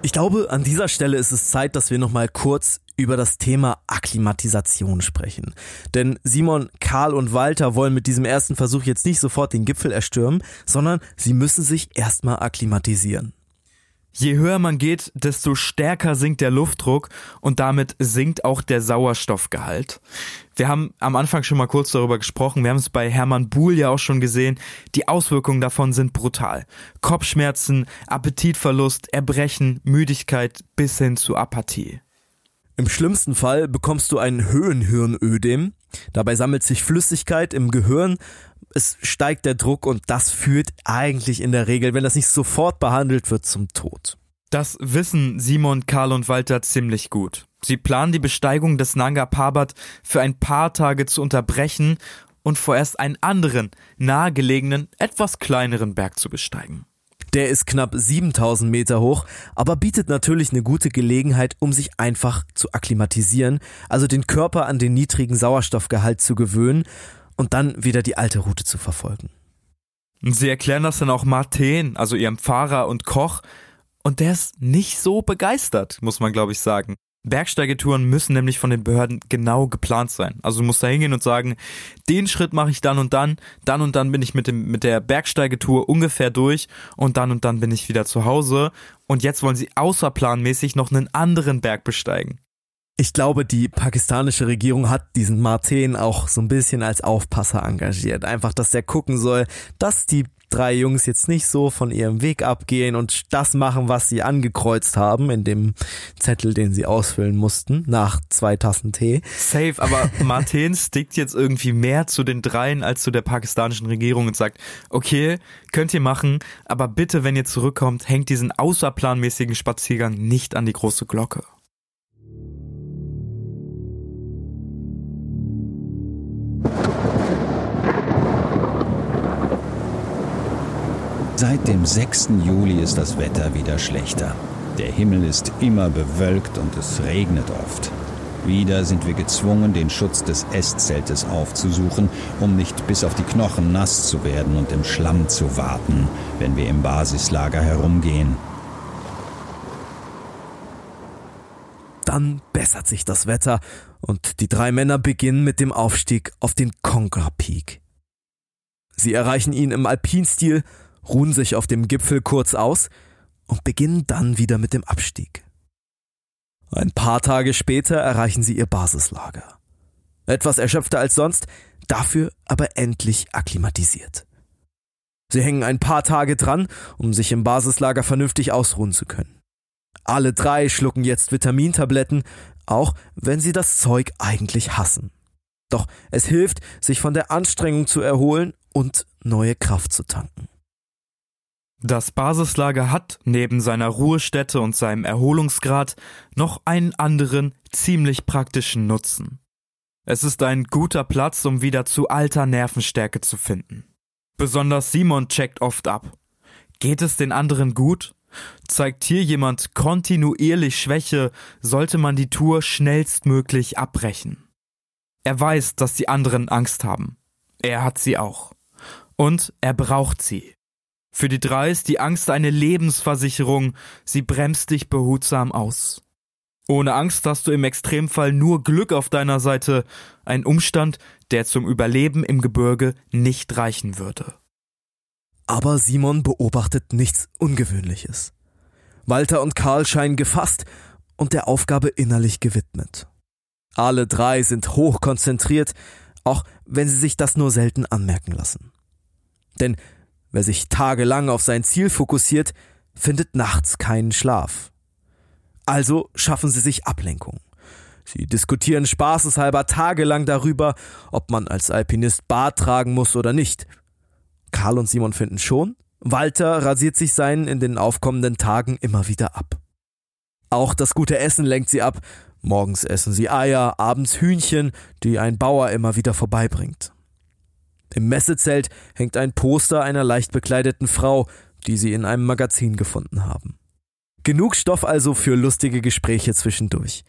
Ich glaube, an dieser Stelle ist es Zeit, dass wir nochmal kurz über das Thema Akklimatisation sprechen. Denn Simon, Karl und Walter wollen mit diesem ersten Versuch jetzt nicht sofort den Gipfel erstürmen, sondern sie müssen sich erstmal akklimatisieren. Je höher man geht, desto stärker sinkt der Luftdruck und damit sinkt auch der Sauerstoffgehalt. Wir haben am Anfang schon mal kurz darüber gesprochen, wir haben es bei Hermann Buhl ja auch schon gesehen, die Auswirkungen davon sind brutal. Kopfschmerzen, Appetitverlust, Erbrechen, Müdigkeit bis hin zu Apathie. Im schlimmsten Fall bekommst du ein Höhenhirnödem. Dabei sammelt sich Flüssigkeit im Gehirn, es steigt der Druck und das führt eigentlich in der Regel, wenn das nicht sofort behandelt wird, zum Tod. Das wissen Simon, Karl und Walter ziemlich gut. Sie planen die Besteigung des Nanga Parbat für ein paar Tage zu unterbrechen und vorerst einen anderen, nahegelegenen, etwas kleineren Berg zu besteigen. Der ist knapp 7000 Meter hoch, aber bietet natürlich eine gute Gelegenheit, um sich einfach zu akklimatisieren, also den Körper an den niedrigen Sauerstoffgehalt zu gewöhnen. Und dann wieder die alte Route zu verfolgen. Sie erklären das dann auch Martin, also ihrem Fahrer und Koch, und der ist nicht so begeistert, muss man glaube ich sagen. Bergsteigetouren müssen nämlich von den Behörden genau geplant sein. Also du musst da hingehen und sagen, den Schritt mache ich dann und dann, dann und dann bin ich mit dem mit der Bergsteigetour ungefähr durch und dann und dann bin ich wieder zu Hause und jetzt wollen sie außerplanmäßig noch einen anderen Berg besteigen. Ich glaube, die pakistanische Regierung hat diesen Martin auch so ein bisschen als Aufpasser engagiert. Einfach, dass der gucken soll, dass die drei Jungs jetzt nicht so von ihrem Weg abgehen und das machen, was sie angekreuzt haben in dem Zettel, den sie ausfüllen mussten, nach zwei Tassen Tee. Safe, aber Martin stickt jetzt irgendwie mehr zu den dreien als zu der pakistanischen Regierung und sagt, okay, könnt ihr machen, aber bitte, wenn ihr zurückkommt, hängt diesen außerplanmäßigen Spaziergang nicht an die große Glocke. Seit dem 6. Juli ist das Wetter wieder schlechter. Der Himmel ist immer bewölkt und es regnet oft. Wieder sind wir gezwungen, den Schutz des Esszeltes aufzusuchen, um nicht bis auf die Knochen nass zu werden und im Schlamm zu warten, wenn wir im Basislager herumgehen. Dann bessert sich das Wetter und die drei Männer beginnen mit dem Aufstieg auf den Conquer Peak. Sie erreichen ihn im Alpinstil ruhen sich auf dem Gipfel kurz aus und beginnen dann wieder mit dem Abstieg. Ein paar Tage später erreichen sie ihr Basislager. Etwas erschöpfter als sonst, dafür aber endlich akklimatisiert. Sie hängen ein paar Tage dran, um sich im Basislager vernünftig ausruhen zu können. Alle drei schlucken jetzt Vitamintabletten, auch wenn sie das Zeug eigentlich hassen. Doch es hilft, sich von der Anstrengung zu erholen und neue Kraft zu tanken. Das Basislager hat neben seiner Ruhestätte und seinem Erholungsgrad noch einen anderen, ziemlich praktischen Nutzen. Es ist ein guter Platz, um wieder zu alter Nervenstärke zu finden. Besonders Simon checkt oft ab. Geht es den anderen gut? Zeigt hier jemand kontinuierlich Schwäche, sollte man die Tour schnellstmöglich abbrechen. Er weiß, dass die anderen Angst haben. Er hat sie auch. Und er braucht sie. Für die drei ist die Angst eine Lebensversicherung, sie bremst dich behutsam aus. Ohne Angst hast du im Extremfall nur Glück auf deiner Seite, ein Umstand, der zum Überleben im Gebirge nicht reichen würde. Aber Simon beobachtet nichts Ungewöhnliches. Walter und Karl scheinen gefasst und der Aufgabe innerlich gewidmet. Alle drei sind hoch konzentriert, auch wenn sie sich das nur selten anmerken lassen. Denn Wer sich tagelang auf sein Ziel fokussiert, findet nachts keinen Schlaf. Also schaffen sie sich Ablenkung. Sie diskutieren spaßeshalber tagelang darüber, ob man als Alpinist Bart tragen muss oder nicht. Karl und Simon finden schon, Walter rasiert sich seinen in den aufkommenden Tagen immer wieder ab. Auch das gute Essen lenkt sie ab. Morgens essen sie Eier, abends Hühnchen, die ein Bauer immer wieder vorbeibringt. Im Messezelt hängt ein Poster einer leicht bekleideten Frau, die sie in einem Magazin gefunden haben. Genug Stoff also für lustige Gespräche zwischendurch.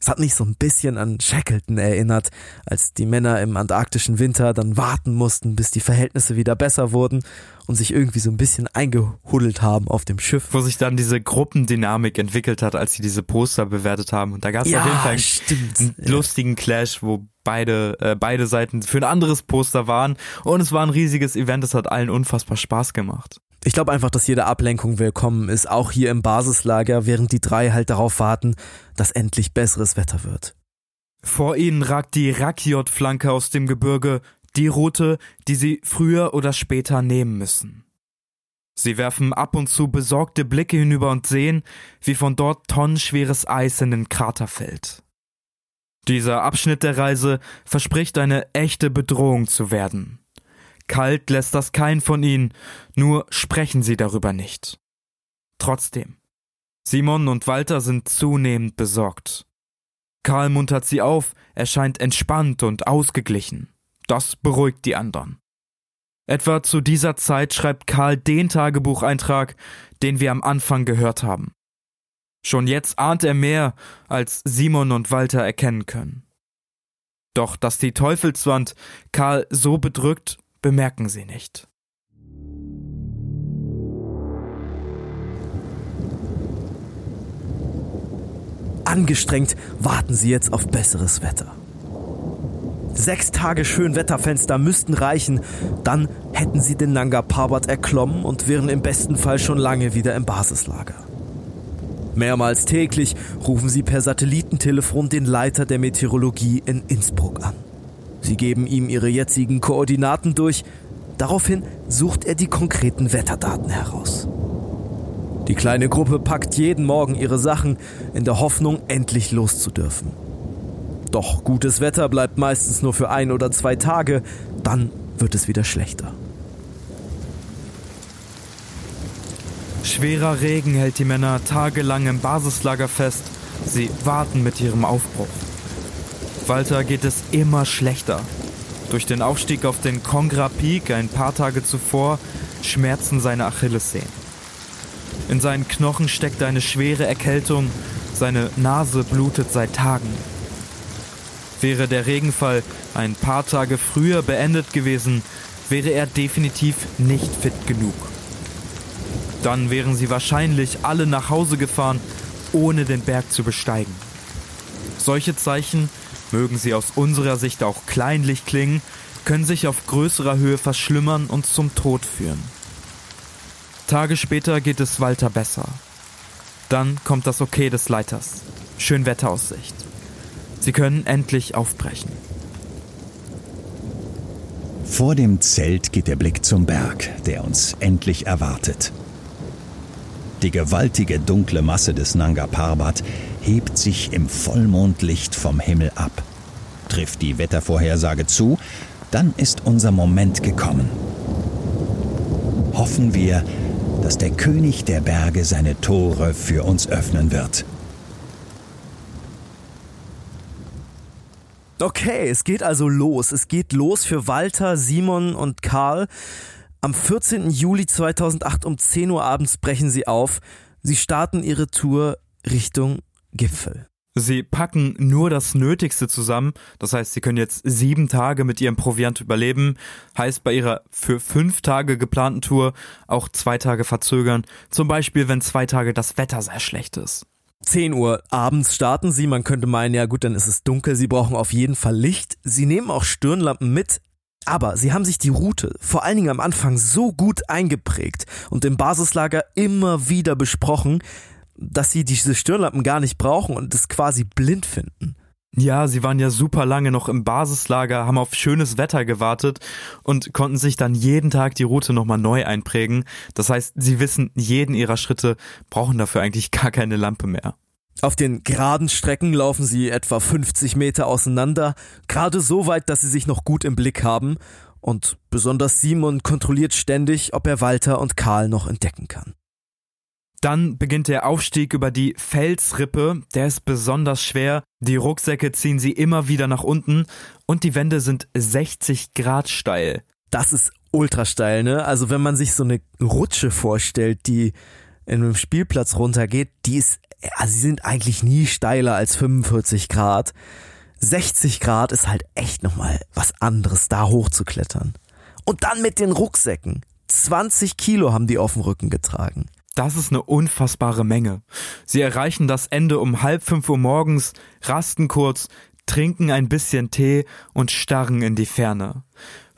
Es hat mich so ein bisschen an Shackleton erinnert, als die Männer im antarktischen Winter dann warten mussten, bis die Verhältnisse wieder besser wurden und sich irgendwie so ein bisschen eingehuddelt haben auf dem Schiff. Wo sich dann diese Gruppendynamik entwickelt hat, als sie diese Poster bewertet haben. Und da gab es ja, auf jeden Fall einen, einen lustigen Clash, wo beide, äh, beide Seiten für ein anderes Poster waren. Und es war ein riesiges Event, es hat allen unfassbar Spaß gemacht. Ich glaube einfach, dass jede Ablenkung willkommen ist, auch hier im Basislager, während die drei halt darauf warten, dass endlich besseres Wetter wird. Vor ihnen ragt die Rakiot-Flanke aus dem Gebirge, die Route, die sie früher oder später nehmen müssen. Sie werfen ab und zu besorgte Blicke hinüber und sehen, wie von dort tonnenschweres Eis in den Krater fällt. Dieser Abschnitt der Reise verspricht eine echte Bedrohung zu werden. Kalt lässt das kein von ihnen, nur sprechen sie darüber nicht. Trotzdem. Simon und Walter sind zunehmend besorgt. Karl muntert sie auf, er scheint entspannt und ausgeglichen. Das beruhigt die anderen. Etwa zu dieser Zeit schreibt Karl den Tagebucheintrag, den wir am Anfang gehört haben. Schon jetzt ahnt er mehr, als Simon und Walter erkennen können. Doch dass die Teufelswand Karl so bedrückt, bemerken sie nicht. Angestrengt warten sie jetzt auf besseres Wetter. Sechs Tage Schönwetterfenster müssten reichen, dann hätten sie den Nanga Parbat erklommen und wären im besten Fall schon lange wieder im Basislager. Mehrmals täglich rufen sie per Satellitentelefon den Leiter der Meteorologie in Innsbruck an. Sie geben ihm ihre jetzigen Koordinaten durch, daraufhin sucht er die konkreten Wetterdaten heraus. Die kleine Gruppe packt jeden Morgen ihre Sachen in der Hoffnung, endlich loszudürfen. Doch gutes Wetter bleibt meistens nur für ein oder zwei Tage, dann wird es wieder schlechter. Schwerer Regen hält die Männer tagelang im Basislager fest. Sie warten mit ihrem Aufbruch. Walter geht es immer schlechter. Durch den Aufstieg auf den Kongra Peak ein paar Tage zuvor schmerzen seine Achillessehnen. In seinen Knochen steckt eine schwere Erkältung, seine Nase blutet seit Tagen. Wäre der Regenfall ein paar Tage früher beendet gewesen, wäre er definitiv nicht fit genug. Dann wären sie wahrscheinlich alle nach Hause gefahren, ohne den Berg zu besteigen. Solche Zeichen, mögen sie aus unserer Sicht auch kleinlich klingen, können sich auf größerer Höhe verschlimmern und zum Tod führen. Tage später geht es Walter besser. Dann kommt das Okay des Leiters. Schön Wetteraussicht. Sie können endlich aufbrechen. Vor dem Zelt geht der Blick zum Berg, der uns endlich erwartet. Die gewaltige dunkle Masse des Nanga Parbat hebt sich im Vollmondlicht vom Himmel ab. Trifft die Wettervorhersage zu, dann ist unser Moment gekommen. Hoffen wir, dass der König der Berge seine Tore für uns öffnen wird. Okay, es geht also los. Es geht los für Walter, Simon und Karl. Am 14. Juli 2008 um 10 Uhr abends brechen sie auf. Sie starten ihre Tour Richtung Gipfel. Sie packen nur das Nötigste zusammen, das heißt, sie können jetzt sieben Tage mit ihrem Proviant überleben, heißt bei ihrer für fünf Tage geplanten Tour auch zwei Tage verzögern, zum Beispiel wenn zwei Tage das Wetter sehr schlecht ist. 10 Uhr abends starten sie. Man könnte meinen, ja gut, dann ist es dunkel. Sie brauchen auf jeden Fall Licht. Sie nehmen auch Stirnlampen mit. Aber sie haben sich die Route vor allen Dingen am Anfang so gut eingeprägt und im Basislager immer wieder besprochen, dass sie diese Stirnlampen gar nicht brauchen und es quasi blind finden. Ja, sie waren ja super lange noch im Basislager, haben auf schönes Wetter gewartet und konnten sich dann jeden Tag die Route nochmal neu einprägen. Das heißt, sie wissen jeden ihrer Schritte, brauchen dafür eigentlich gar keine Lampe mehr. Auf den geraden Strecken laufen sie etwa 50 Meter auseinander, gerade so weit, dass sie sich noch gut im Blick haben. Und besonders Simon kontrolliert ständig, ob er Walter und Karl noch entdecken kann. Dann beginnt der Aufstieg über die Felsrippe, der ist besonders schwer, die Rucksäcke ziehen sie immer wieder nach unten und die Wände sind 60 Grad steil. Das ist ultra steil, ne? Also wenn man sich so eine Rutsche vorstellt, die in einem Spielplatz runtergeht, die ist, also sie sind eigentlich nie steiler als 45 Grad. 60 Grad ist halt echt nochmal was anderes, da hochzuklettern. Und dann mit den Rucksäcken. 20 Kilo haben die auf dem Rücken getragen. Das ist eine unfassbare Menge. Sie erreichen das Ende um halb fünf Uhr morgens, rasten kurz, trinken ein bisschen Tee und starren in die Ferne.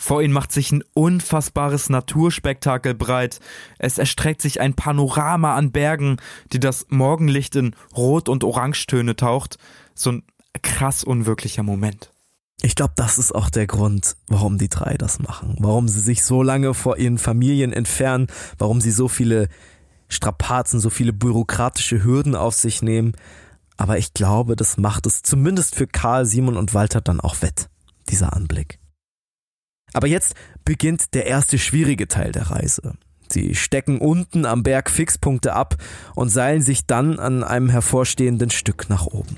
Vor ihnen macht sich ein unfassbares Naturspektakel breit. Es erstreckt sich ein Panorama an Bergen, die das Morgenlicht in Rot- und Orangetöne taucht. So ein krass unwirklicher Moment. Ich glaube, das ist auch der Grund, warum die drei das machen. Warum sie sich so lange vor ihren Familien entfernen, warum sie so viele Strapazen, so viele bürokratische Hürden auf sich nehmen. Aber ich glaube, das macht es zumindest für Karl, Simon und Walter dann auch wett, dieser Anblick. Aber jetzt beginnt der erste schwierige Teil der Reise. Sie stecken unten am Berg Fixpunkte ab und seilen sich dann an einem hervorstehenden Stück nach oben.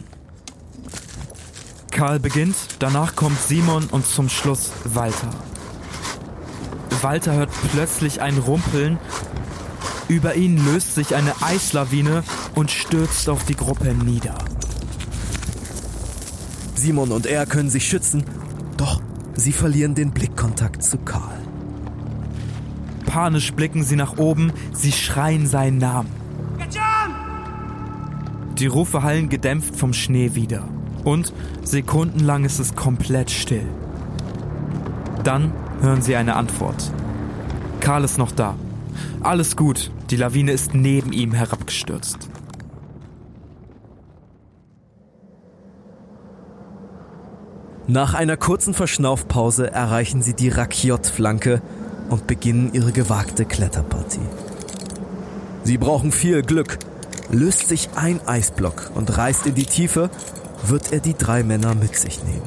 Karl beginnt, danach kommt Simon und zum Schluss Walter. Walter hört plötzlich ein Rumpeln über ihn löst sich eine Eislawine und stürzt auf die Gruppe nieder. Simon und er können sich schützen, doch sie verlieren den Blickkontakt zu Karl. Panisch blicken sie nach oben, sie schreien seinen Namen. Die Rufe hallen gedämpft vom Schnee wieder. Und sekundenlang ist es komplett still. Dann hören sie eine Antwort. Karl ist noch da. Alles gut, die Lawine ist neben ihm herabgestürzt. Nach einer kurzen Verschnaufpause erreichen sie die Rakiot-Flanke und beginnen ihre gewagte Kletterpartie. Sie brauchen viel Glück. Löst sich ein Eisblock und reißt in die Tiefe, wird er die drei Männer mit sich nehmen.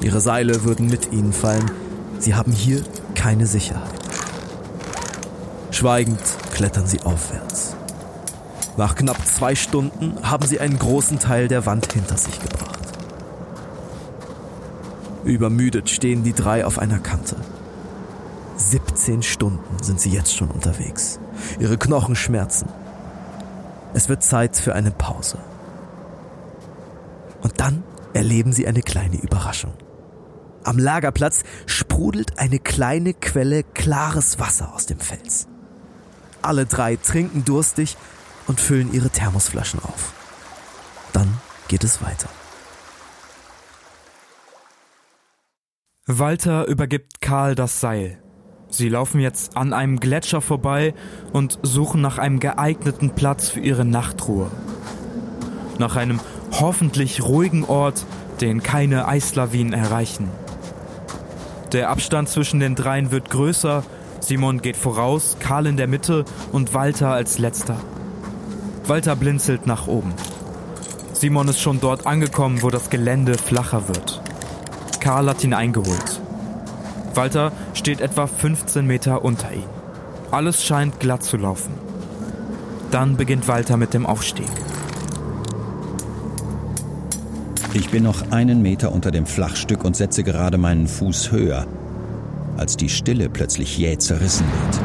Ihre Seile würden mit ihnen fallen. Sie haben hier keine Sicherheit. Schweigend klettern sie aufwärts. Nach knapp zwei Stunden haben sie einen großen Teil der Wand hinter sich gebracht. Übermüdet stehen die drei auf einer Kante. 17 Stunden sind sie jetzt schon unterwegs. Ihre Knochen schmerzen. Es wird Zeit für eine Pause. Und dann erleben sie eine kleine Überraschung. Am Lagerplatz sprudelt eine kleine Quelle klares Wasser aus dem Fels. Alle drei trinken durstig und füllen ihre Thermosflaschen auf. Dann geht es weiter. Walter übergibt Karl das Seil. Sie laufen jetzt an einem Gletscher vorbei und suchen nach einem geeigneten Platz für ihre Nachtruhe. Nach einem hoffentlich ruhigen Ort, den keine Eislawinen erreichen. Der Abstand zwischen den dreien wird größer. Simon geht voraus, Karl in der Mitte und Walter als letzter. Walter blinzelt nach oben. Simon ist schon dort angekommen, wo das Gelände flacher wird. Karl hat ihn eingeholt. Walter steht etwa 15 Meter unter ihm. Alles scheint glatt zu laufen. Dann beginnt Walter mit dem Aufstieg. Ich bin noch einen Meter unter dem Flachstück und setze gerade meinen Fuß höher, als die Stille plötzlich jäh zerrissen wird.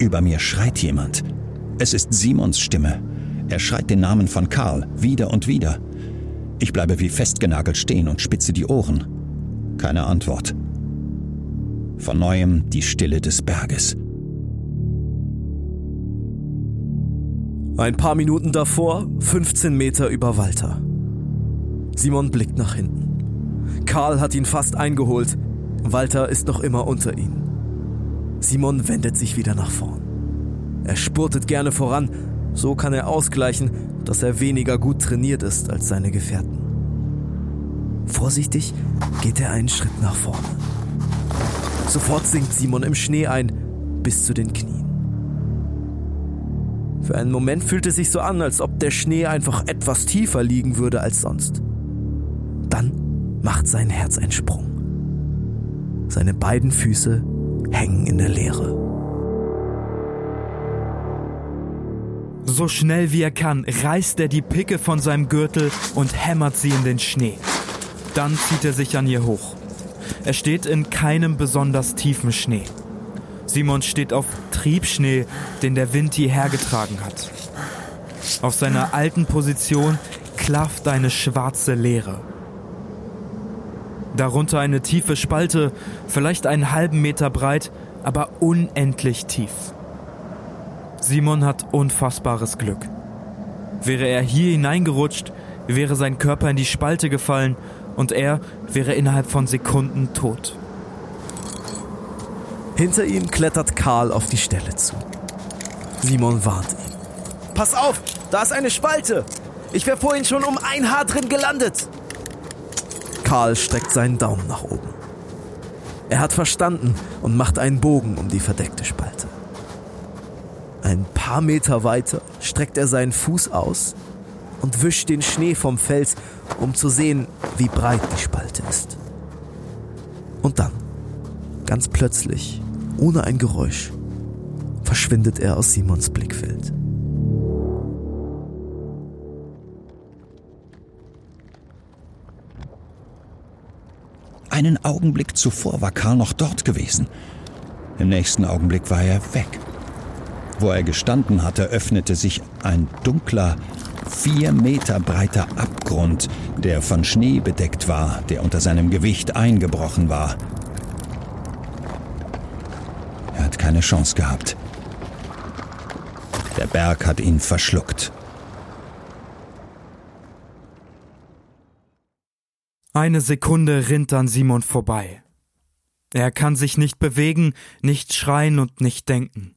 Über mir schreit jemand. Es ist Simons Stimme. Er schreit den Namen von Karl wieder und wieder. Ich bleibe wie festgenagelt stehen und spitze die Ohren. Keine Antwort. Von neuem die Stille des Berges. Ein paar Minuten davor, 15 Meter über Walter. Simon blickt nach hinten. Karl hat ihn fast eingeholt. Walter ist noch immer unter ihm. Simon wendet sich wieder nach vorn. Er spurtet gerne voran, so kann er ausgleichen, dass er weniger gut trainiert ist als seine Gefährten. Vorsichtig geht er einen Schritt nach vorne. Sofort sinkt Simon im Schnee ein, bis zu den Knien. Für einen Moment fühlt es sich so an, als ob der Schnee einfach etwas tiefer liegen würde als sonst. Dann macht sein Herz einen Sprung. Seine beiden Füße hängen in der Leere. So schnell wie er kann, reißt er die Picke von seinem Gürtel und hämmert sie in den Schnee. Dann zieht er sich an ihr hoch. Er steht in keinem besonders tiefen Schnee. Simon steht auf Triebschnee, den der Wind hierher getragen hat. Auf seiner alten Position klafft eine schwarze Leere. Darunter eine tiefe Spalte, vielleicht einen halben Meter breit, aber unendlich tief. Simon hat unfassbares Glück. Wäre er hier hineingerutscht, wäre sein Körper in die Spalte gefallen und er wäre innerhalb von Sekunden tot. Hinter ihm klettert Karl auf die Stelle zu. Simon warnt ihn. Pass auf, da ist eine Spalte. Ich wäre vorhin schon um ein Haar drin gelandet. Karl streckt seinen Daumen nach oben. Er hat verstanden und macht einen Bogen um die verdeckte Spalte. Ein paar Meter weiter streckt er seinen Fuß aus und wischt den Schnee vom Fels, um zu sehen, wie breit die Spalte ist. Und dann, ganz plötzlich, ohne ein Geräusch, verschwindet er aus Simons Blickfeld. Einen Augenblick zuvor war Karl noch dort gewesen. Im nächsten Augenblick war er weg. Wo er gestanden hatte, öffnete sich ein dunkler, vier Meter breiter Abgrund, der von Schnee bedeckt war, der unter seinem Gewicht eingebrochen war. Er hat keine Chance gehabt. Der Berg hat ihn verschluckt. Eine Sekunde rinnt an Simon vorbei. Er kann sich nicht bewegen, nicht schreien und nicht denken.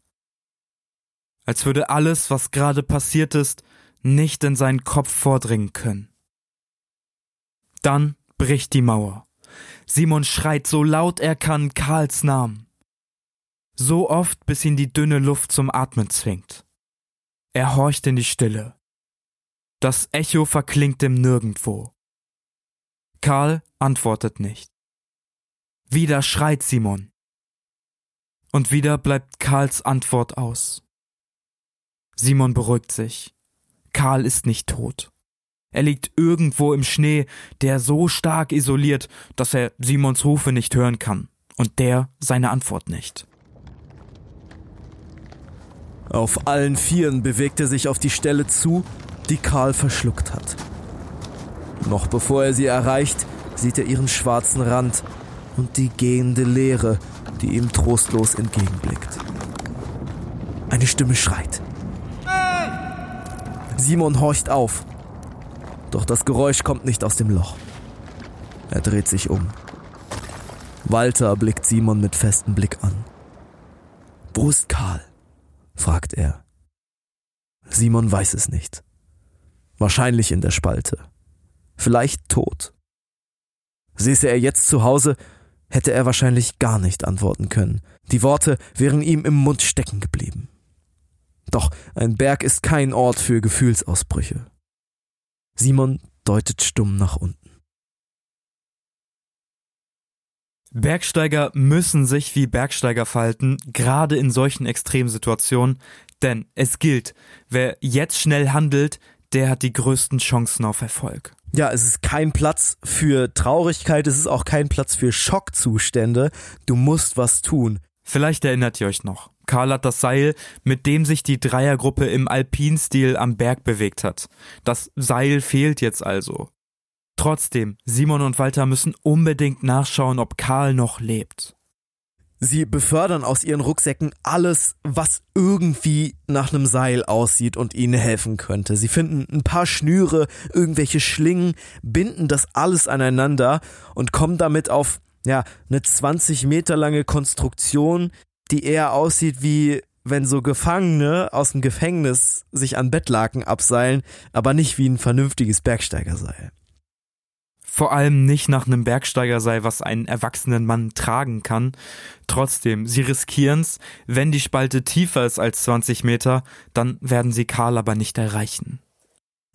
Als würde alles, was gerade passiert ist, nicht in seinen Kopf vordringen können. Dann bricht die Mauer. Simon schreit so laut er kann Karls Namen. So oft, bis ihn die dünne Luft zum Atmen zwingt. Er horcht in die Stille. Das Echo verklingt im Nirgendwo. Karl antwortet nicht. Wieder schreit Simon. Und wieder bleibt Karls Antwort aus. Simon beruhigt sich. Karl ist nicht tot. Er liegt irgendwo im Schnee, der so stark isoliert, dass er Simons Rufe nicht hören kann und der seine Antwort nicht. Auf allen Vieren bewegt er sich auf die Stelle zu, die Karl verschluckt hat. Noch bevor er sie erreicht, sieht er ihren schwarzen Rand und die gehende Leere, die ihm trostlos entgegenblickt. Eine Stimme schreit. Simon horcht auf. Doch das Geräusch kommt nicht aus dem Loch. Er dreht sich um. Walter blickt Simon mit festem Blick an. Wo ist Karl? fragt er. Simon weiß es nicht. Wahrscheinlich in der Spalte. Vielleicht tot. Säße er jetzt zu Hause, hätte er wahrscheinlich gar nicht antworten können. Die Worte wären ihm im Mund stecken geblieben. Doch ein Berg ist kein Ort für Gefühlsausbrüche. Simon deutet stumm nach unten. Bergsteiger müssen sich wie Bergsteiger verhalten, gerade in solchen Extremsituationen, denn es gilt, wer jetzt schnell handelt, der hat die größten Chancen auf Erfolg. Ja, es ist kein Platz für Traurigkeit, es ist auch kein Platz für Schockzustände. Du musst was tun. Vielleicht erinnert ihr euch noch. Karl hat das Seil, mit dem sich die Dreiergruppe im Alpinstil am Berg bewegt hat. Das Seil fehlt jetzt also. Trotzdem, Simon und Walter müssen unbedingt nachschauen, ob Karl noch lebt. Sie befördern aus ihren Rucksäcken alles, was irgendwie nach einem Seil aussieht und ihnen helfen könnte. Sie finden ein paar Schnüre, irgendwelche Schlingen, binden das alles aneinander und kommen damit auf, ja, eine 20 Meter lange Konstruktion, die eher aussieht wie wenn so Gefangene aus dem Gefängnis sich an Bettlaken abseilen, aber nicht wie ein vernünftiges Bergsteigerseil. Vor allem nicht nach einem Bergsteigerseil, was einen erwachsenen Mann tragen kann. Trotzdem, sie riskieren's. Wenn die Spalte tiefer ist als 20 Meter, dann werden sie Karl aber nicht erreichen.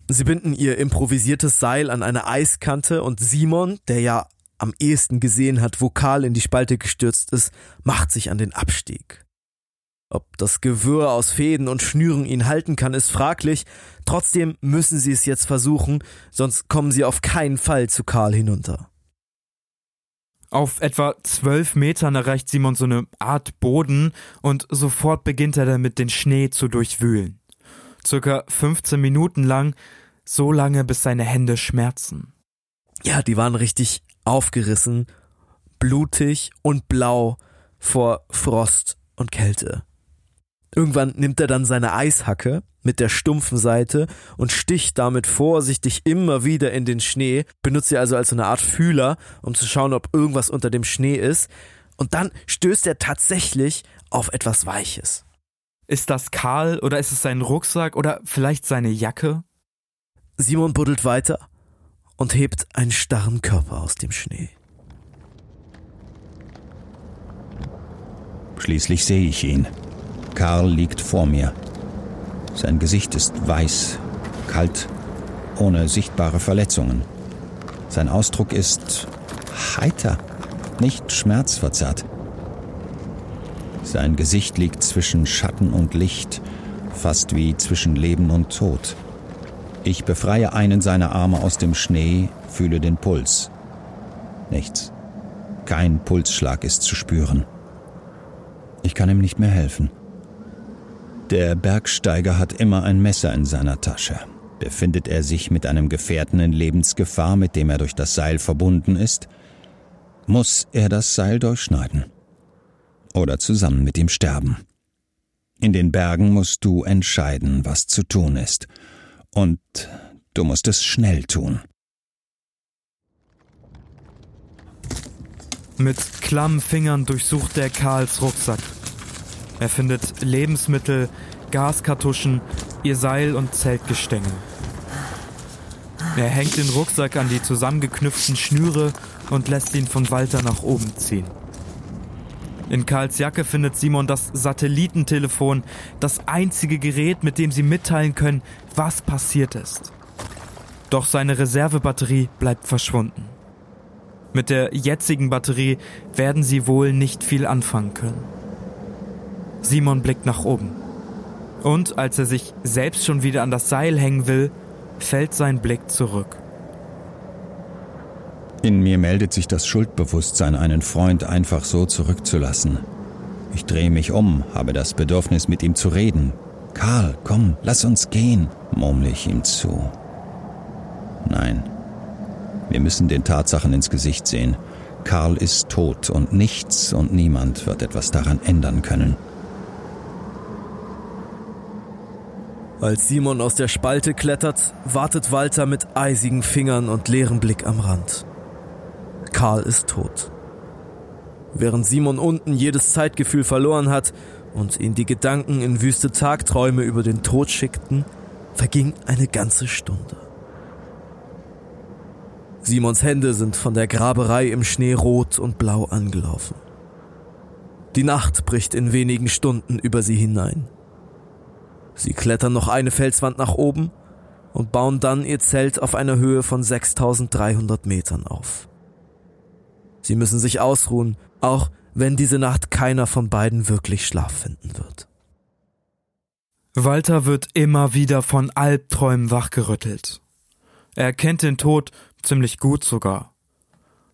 Sie binden ihr improvisiertes Seil an eine Eiskante und Simon, der ja am ehesten gesehen hat, wo Karl in die Spalte gestürzt ist, macht sich an den Abstieg. Ob das Gewirr aus Fäden und Schnüren ihn halten kann, ist fraglich. Trotzdem müssen sie es jetzt versuchen, sonst kommen sie auf keinen Fall zu Karl hinunter. Auf etwa zwölf Metern erreicht Simon so eine Art Boden und sofort beginnt er damit, den Schnee zu durchwühlen. Circa 15 Minuten lang, so lange bis seine Hände schmerzen. Ja, die waren richtig aufgerissen, blutig und blau vor Frost und Kälte. Irgendwann nimmt er dann seine Eishacke mit der stumpfen Seite und sticht damit vorsichtig immer wieder in den Schnee, benutzt sie also als eine Art Fühler, um zu schauen, ob irgendwas unter dem Schnee ist, und dann stößt er tatsächlich auf etwas Weiches. Ist das Karl oder ist es sein Rucksack oder vielleicht seine Jacke? Simon buddelt weiter und hebt einen starren Körper aus dem Schnee. Schließlich sehe ich ihn. Karl liegt vor mir. Sein Gesicht ist weiß, kalt, ohne sichtbare Verletzungen. Sein Ausdruck ist heiter, nicht schmerzverzerrt. Sein Gesicht liegt zwischen Schatten und Licht, fast wie zwischen Leben und Tod. Ich befreie einen seiner Arme aus dem Schnee, fühle den Puls. Nichts. Kein Pulsschlag ist zu spüren. Ich kann ihm nicht mehr helfen. Der Bergsteiger hat immer ein Messer in seiner Tasche. Befindet er sich mit einem Gefährten in Lebensgefahr, mit dem er durch das Seil verbunden ist, muss er das Seil durchschneiden oder zusammen mit ihm sterben. In den Bergen musst du entscheiden, was zu tun ist, und du musst es schnell tun. Mit klammen Fingern durchsucht er Karls Rucksack. Er findet Lebensmittel, Gaskartuschen, ihr Seil und Zeltgestänge. Er hängt den Rucksack an die zusammengeknüpften Schnüre und lässt ihn von Walter nach oben ziehen. In Karls Jacke findet Simon das Satellitentelefon, das einzige Gerät, mit dem sie mitteilen können, was passiert ist. Doch seine Reservebatterie bleibt verschwunden. Mit der jetzigen Batterie werden sie wohl nicht viel anfangen können. Simon blickt nach oben. Und als er sich selbst schon wieder an das Seil hängen will, fällt sein Blick zurück. In mir meldet sich das Schuldbewusstsein, einen Freund einfach so zurückzulassen. Ich drehe mich um, habe das Bedürfnis, mit ihm zu reden. Karl, komm, lass uns gehen, murmle ich ihm zu. Nein, wir müssen den Tatsachen ins Gesicht sehen. Karl ist tot und nichts und niemand wird etwas daran ändern können. Als Simon aus der Spalte klettert, wartet Walter mit eisigen Fingern und leerem Blick am Rand. Karl ist tot. Während Simon unten jedes Zeitgefühl verloren hat und ihn die Gedanken in wüste Tagträume über den Tod schickten, verging eine ganze Stunde. Simons Hände sind von der Graberei im Schnee rot und blau angelaufen. Die Nacht bricht in wenigen Stunden über sie hinein. Sie klettern noch eine Felswand nach oben und bauen dann ihr Zelt auf einer Höhe von 6300 Metern auf. Sie müssen sich ausruhen, auch wenn diese Nacht keiner von beiden wirklich Schlaf finden wird. Walter wird immer wieder von Albträumen wachgerüttelt. Er kennt den Tod ziemlich gut sogar.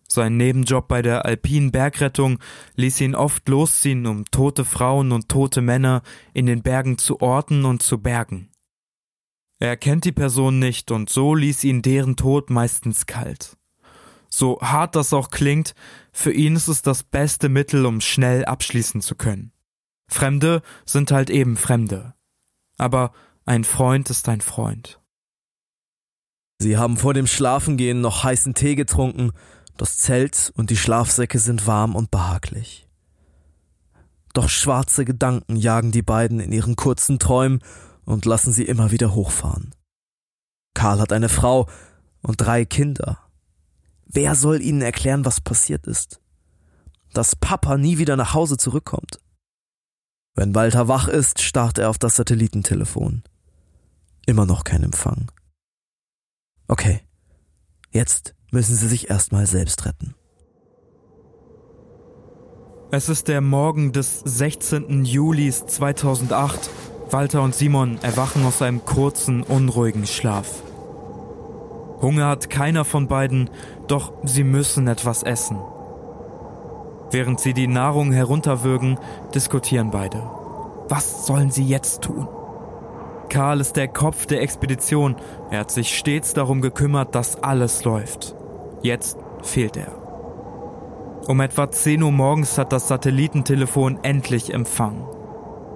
Sein Nebenjob bei der alpinen Bergrettung ließ ihn oft losziehen, um tote Frauen und tote Männer in den Bergen zu orten und zu bergen. Er kennt die Person nicht und so ließ ihn deren Tod meistens kalt. So hart das auch klingt, für ihn ist es das beste Mittel, um schnell abschließen zu können. Fremde sind halt eben Fremde. Aber ein Freund ist ein Freund. Sie haben vor dem Schlafengehen noch heißen Tee getrunken, das Zelt und die Schlafsäcke sind warm und behaglich. Doch schwarze Gedanken jagen die beiden in ihren kurzen Träumen und lassen sie immer wieder hochfahren. Karl hat eine Frau und drei Kinder. Wer soll ihnen erklären, was passiert ist? Dass Papa nie wieder nach Hause zurückkommt. Wenn Walter wach ist, starrt er auf das Satellitentelefon. Immer noch kein Empfang. Okay, jetzt müssen sie sich erstmal selbst retten. Es ist der Morgen des 16. Julis 2008. Walter und Simon erwachen aus einem kurzen, unruhigen Schlaf. Hunger hat keiner von beiden, doch sie müssen etwas essen. Während sie die Nahrung herunterwürgen, diskutieren beide. Was sollen sie jetzt tun? Karl ist der Kopf der Expedition. Er hat sich stets darum gekümmert, dass alles läuft. Jetzt fehlt er. Um etwa 10 Uhr morgens hat das Satellitentelefon endlich Empfang.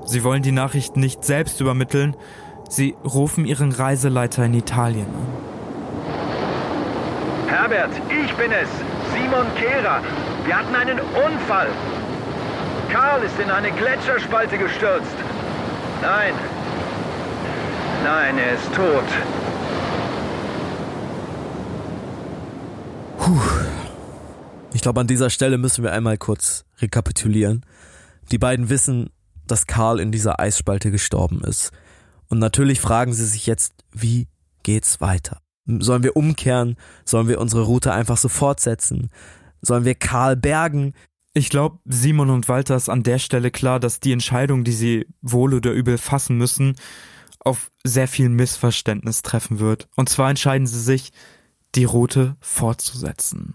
Sie wollen die Nachricht nicht selbst übermitteln, sie rufen ihren Reiseleiter in Italien an. Herbert, ich bin es, Simon Kehrer. Wir hatten einen Unfall. Karl ist in eine Gletscherspalte gestürzt. Nein, Nein, er ist tot. Puh. Ich glaube, an dieser Stelle müssen wir einmal kurz rekapitulieren. Die beiden wissen, dass Karl in dieser Eisspalte gestorben ist. Und natürlich fragen sie sich jetzt, wie geht's weiter? Sollen wir umkehren? Sollen wir unsere Route einfach so fortsetzen? Sollen wir Karl bergen? Ich glaube, Simon und Walter ist an der Stelle klar, dass die Entscheidung, die sie wohl oder übel fassen müssen, auf sehr viel Missverständnis treffen wird. Und zwar entscheiden sie sich, die Route fortzusetzen.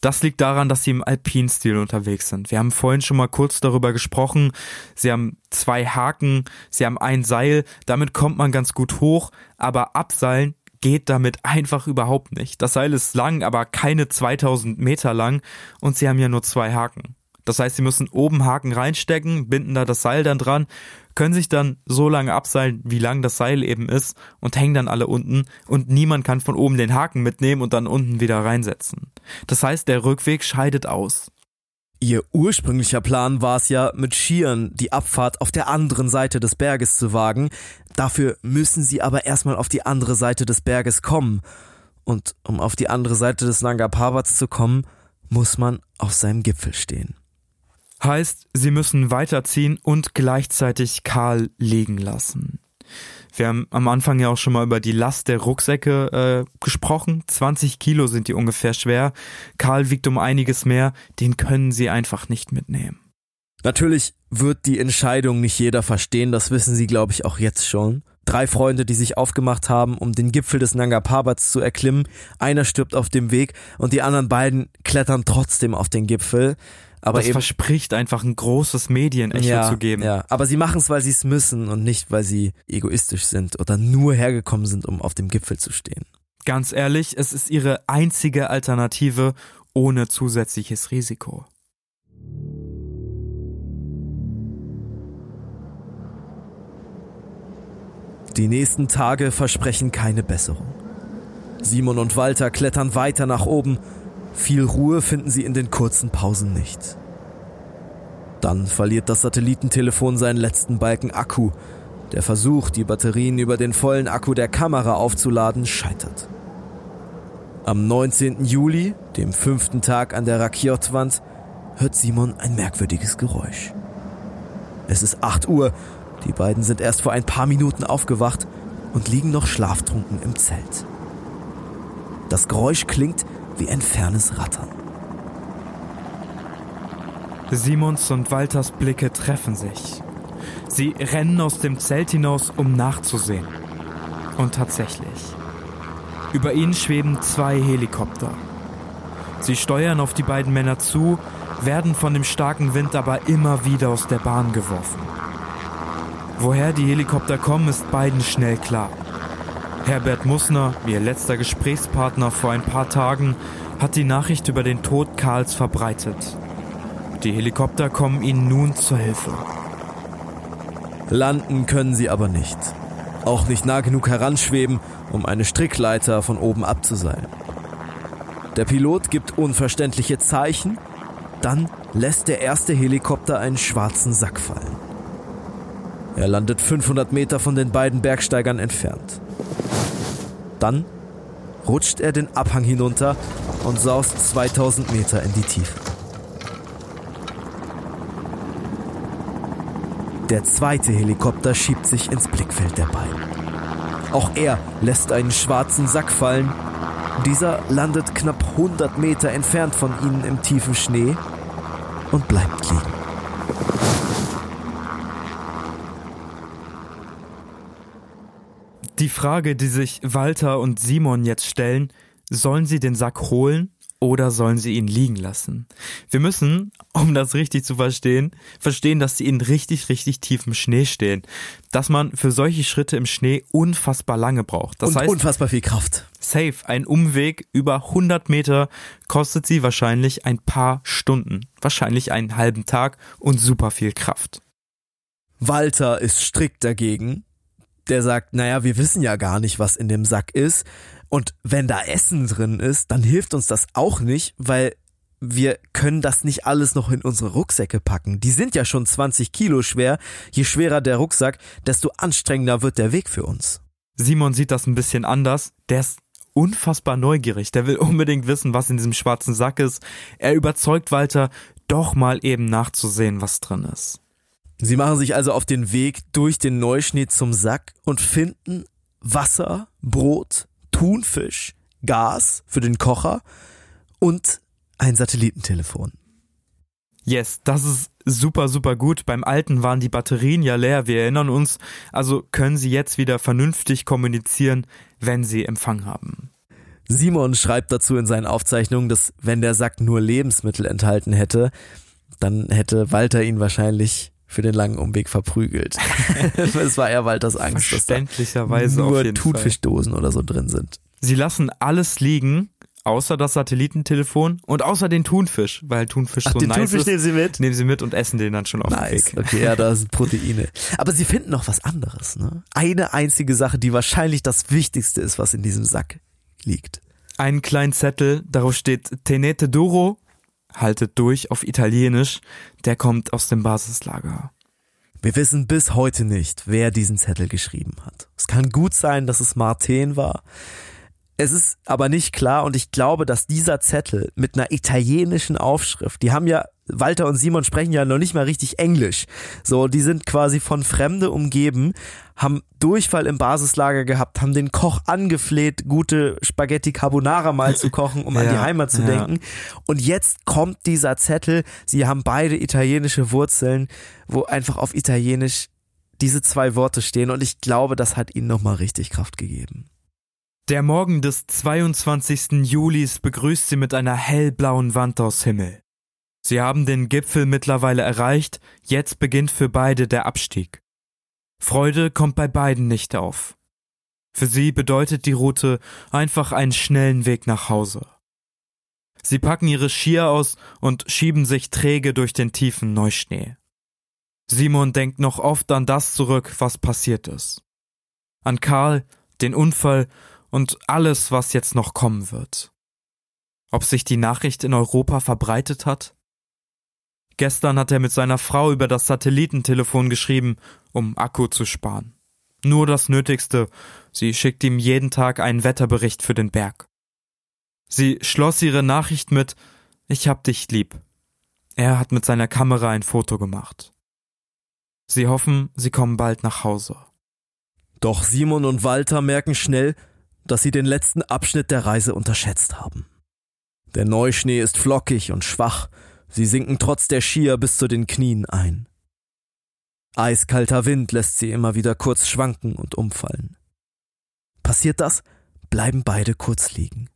Das liegt daran, dass sie im Alpinstil unterwegs sind. Wir haben vorhin schon mal kurz darüber gesprochen. Sie haben zwei Haken, sie haben ein Seil, damit kommt man ganz gut hoch, aber abseilen geht damit einfach überhaupt nicht. Das Seil ist lang, aber keine 2000 Meter lang und sie haben ja nur zwei Haken. Das heißt, sie müssen oben Haken reinstecken, binden da das Seil dann dran, können sich dann so lange abseilen, wie lang das Seil eben ist und hängen dann alle unten und niemand kann von oben den Haken mitnehmen und dann unten wieder reinsetzen. Das heißt, der Rückweg scheidet aus. Ihr ursprünglicher Plan war es ja, mit Skiern die Abfahrt auf der anderen Seite des Berges zu wagen. Dafür müssen sie aber erstmal auf die andere Seite des Berges kommen. Und um auf die andere Seite des Nanga Parvats zu kommen, muss man auf seinem Gipfel stehen. Heißt, sie müssen weiterziehen und gleichzeitig Karl liegen lassen. Wir haben am Anfang ja auch schon mal über die Last der Rucksäcke äh, gesprochen. 20 Kilo sind die ungefähr schwer. Karl wiegt um einiges mehr. Den können sie einfach nicht mitnehmen. Natürlich wird die Entscheidung nicht jeder verstehen, das wissen sie, glaube ich, auch jetzt schon. Drei Freunde, die sich aufgemacht haben, um den Gipfel des Nanga Parbat zu erklimmen. Einer stirbt auf dem Weg und die anderen beiden klettern trotzdem auf den Gipfel. Aber das eben, verspricht einfach ein großes Medienecho ja, zu geben. Ja, aber sie machen es, weil sie es müssen und nicht, weil sie egoistisch sind oder nur hergekommen sind, um auf dem Gipfel zu stehen. Ganz ehrlich, es ist ihre einzige Alternative ohne zusätzliches Risiko. Die nächsten Tage versprechen keine Besserung. Simon und Walter klettern weiter nach oben. Viel Ruhe finden sie in den kurzen Pausen nicht. Dann verliert das Satellitentelefon seinen letzten Balken Akku. Der Versuch, die Batterien über den vollen Akku der Kamera aufzuladen, scheitert. Am 19. Juli, dem fünften Tag an der Rakiot-Wand, hört Simon ein merkwürdiges Geräusch. Es ist 8 Uhr die beiden sind erst vor ein paar Minuten aufgewacht und liegen noch schlaftrunken im Zelt. Das Geräusch klingt wie ein fernes Rattern. Simons und Walters Blicke treffen sich. Sie rennen aus dem Zelt hinaus, um nachzusehen. Und tatsächlich. Über ihnen schweben zwei Helikopter. Sie steuern auf die beiden Männer zu, werden von dem starken Wind aber immer wieder aus der Bahn geworfen. Woher die Helikopter kommen, ist beiden schnell klar. Herbert Mussner, ihr letzter Gesprächspartner vor ein paar Tagen, hat die Nachricht über den Tod Karls verbreitet. Die Helikopter kommen ihnen nun zur Hilfe. Landen können sie aber nicht. Auch nicht nah genug heranschweben, um eine Strickleiter von oben abzuseilen. Der Pilot gibt unverständliche Zeichen, dann lässt der erste Helikopter einen schwarzen Sack fallen. Er landet 500 Meter von den beiden Bergsteigern entfernt. Dann rutscht er den Abhang hinunter und saust 2000 Meter in die Tiefe. Der zweite Helikopter schiebt sich ins Blickfeld der beiden. Auch er lässt einen schwarzen Sack fallen. Dieser landet knapp 100 Meter entfernt von ihnen im tiefen Schnee und bleibt liegen. Die Frage, die sich Walter und Simon jetzt stellen, sollen sie den Sack holen oder sollen sie ihn liegen lassen? Wir müssen, um das richtig zu verstehen, verstehen, dass sie in richtig, richtig tiefem Schnee stehen. Dass man für solche Schritte im Schnee unfassbar lange braucht. Das und heißt, unfassbar viel Kraft. Safe, ein Umweg über 100 Meter kostet sie wahrscheinlich ein paar Stunden, wahrscheinlich einen halben Tag und super viel Kraft. Walter ist strikt dagegen der sagt, naja, wir wissen ja gar nicht, was in dem Sack ist. Und wenn da Essen drin ist, dann hilft uns das auch nicht, weil wir können das nicht alles noch in unsere Rucksäcke packen. Die sind ja schon 20 Kilo schwer. Je schwerer der Rucksack, desto anstrengender wird der Weg für uns. Simon sieht das ein bisschen anders. Der ist unfassbar neugierig. Der will unbedingt wissen, was in diesem schwarzen Sack ist. Er überzeugt Walter, doch mal eben nachzusehen, was drin ist. Sie machen sich also auf den Weg durch den Neuschnee zum Sack und finden Wasser, Brot, Thunfisch, Gas für den Kocher und ein Satellitentelefon. Yes, das ist super, super gut. Beim alten waren die Batterien ja leer, wir erinnern uns. Also können sie jetzt wieder vernünftig kommunizieren, wenn sie Empfang haben. Simon schreibt dazu in seinen Aufzeichnungen, dass wenn der Sack nur Lebensmittel enthalten hätte, dann hätte Walter ihn wahrscheinlich für den langen Umweg verprügelt. Es war eher Walters Angst, dass da nur Thunfischdosen oder so drin sind. Sie lassen alles liegen, außer das Satellitentelefon und außer den Thunfisch, weil Thunfisch so den nice Thunfisch ist. nehmen sie mit? Nehmen sie mit und essen den dann schon auf Nice. dem Weg. Okay, ja, da sind Proteine. Aber sie finden noch was anderes, ne? Eine einzige Sache, die wahrscheinlich das Wichtigste ist, was in diesem Sack liegt. Einen kleinen Zettel, darauf steht Tenete Duro, haltet durch auf Italienisch, der kommt aus dem Basislager. Wir wissen bis heute nicht, wer diesen Zettel geschrieben hat. Es kann gut sein, dass es Martin war. Es ist aber nicht klar und ich glaube, dass dieser Zettel mit einer italienischen Aufschrift, die haben ja, Walter und Simon sprechen ja noch nicht mal richtig Englisch. So, die sind quasi von Fremde umgeben, haben Durchfall im Basislager gehabt, haben den Koch angefleht, gute Spaghetti Carbonara mal zu kochen, um an die Ja, Heimat zu ja. denken. Und jetzt kommt dieser Zettel, sie haben beide italienische Wurzeln, wo einfach auf Italienisch diese zwei Worte stehen und ich glaube, das hat ihnen nochmal richtig Kraft gegeben. Der Morgen des 22. Julis begrüßt sie mit einer hellblauen Wand aus Himmel. Sie haben den Gipfel mittlerweile erreicht, jetzt beginnt für beide der Abstieg. Freude kommt bei beiden nicht auf. Für sie bedeutet die Route einfach einen schnellen Weg nach Hause. Sie packen ihre Skier aus und schieben sich träge durch den tiefen Neuschnee. Simon denkt noch oft an das zurück, was passiert ist. An Karl, den Unfall und alles, was jetzt noch kommen wird. Ob sich die Nachricht in Europa verbreitet hat? Gestern hat er mit seiner Frau über das Satellitentelefon geschrieben, um Akku zu sparen. Nur das Nötigste, sie schickt ihm jeden Tag einen Wetterbericht für den Berg. Sie schloss ihre Nachricht mit Ich hab dich lieb. Er hat mit seiner Kamera ein Foto gemacht. Sie hoffen, sie kommen bald nach Hause. Doch Simon und Walter merken schnell, dass sie den letzten Abschnitt der Reise unterschätzt haben. Der Neuschnee ist flockig und schwach, sie sinken trotz der Skier bis zu den Knien ein. Eiskalter Wind lässt sie immer wieder kurz schwanken und umfallen. Passiert das, bleiben beide kurz liegen.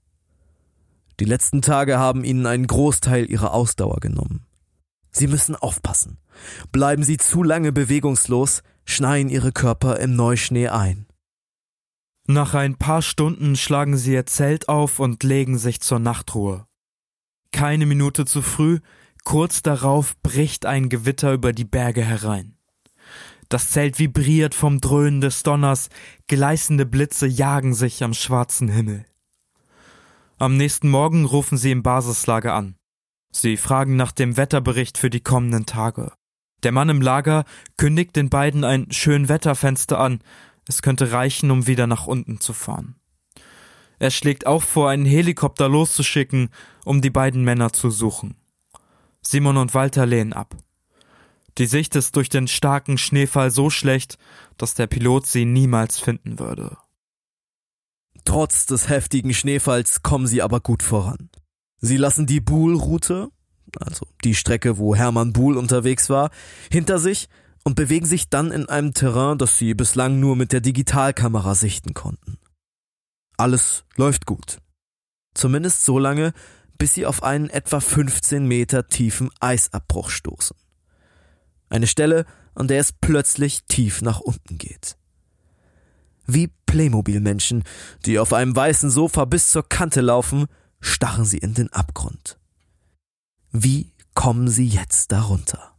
Die letzten Tage haben ihnen einen Großteil ihrer Ausdauer genommen. Sie müssen aufpassen. Bleiben sie zu lange bewegungslos, schneien ihre Körper im Neuschnee ein. Nach ein paar Stunden schlagen sie ihr Zelt auf und legen sich zur Nachtruhe. Keine Minute zu früh, kurz darauf bricht ein Gewitter über die Berge herein. Das Zelt vibriert vom Dröhnen des Donners, gleißende Blitze jagen sich am schwarzen Himmel. Am nächsten Morgen rufen sie im Basislager an. Sie fragen nach dem Wetterbericht für die kommenden Tage. Der Mann im Lager kündigt den beiden ein Schönwetterfenster an, es könnte reichen, um wieder nach unten zu fahren. Er schlägt auch vor, einen Helikopter loszuschicken, um die beiden Männer zu suchen. Simon und Walter lehnen ab. Die Sicht ist durch den starken Schneefall so schlecht, dass der Pilot sie niemals finden würde. Trotz des heftigen Schneefalls kommen sie aber gut voran. Sie lassen die Buhl-Route, also die Strecke, wo Hermann Buhl unterwegs war, hinter sich und bewegen sich dann in einem Terrain, das sie bislang nur mit der Digitalkamera sichten konnten. Alles läuft gut. Zumindest so lange, bis sie auf einen etwa 15 Meter tiefen Eisabbruch stoßen. Eine Stelle, an der es plötzlich tief nach unten geht. Wie Playmobil-Menschen, die auf einem weißen Sofa bis zur Kante laufen, starren sie in den Abgrund. Wie kommen sie jetzt darunter?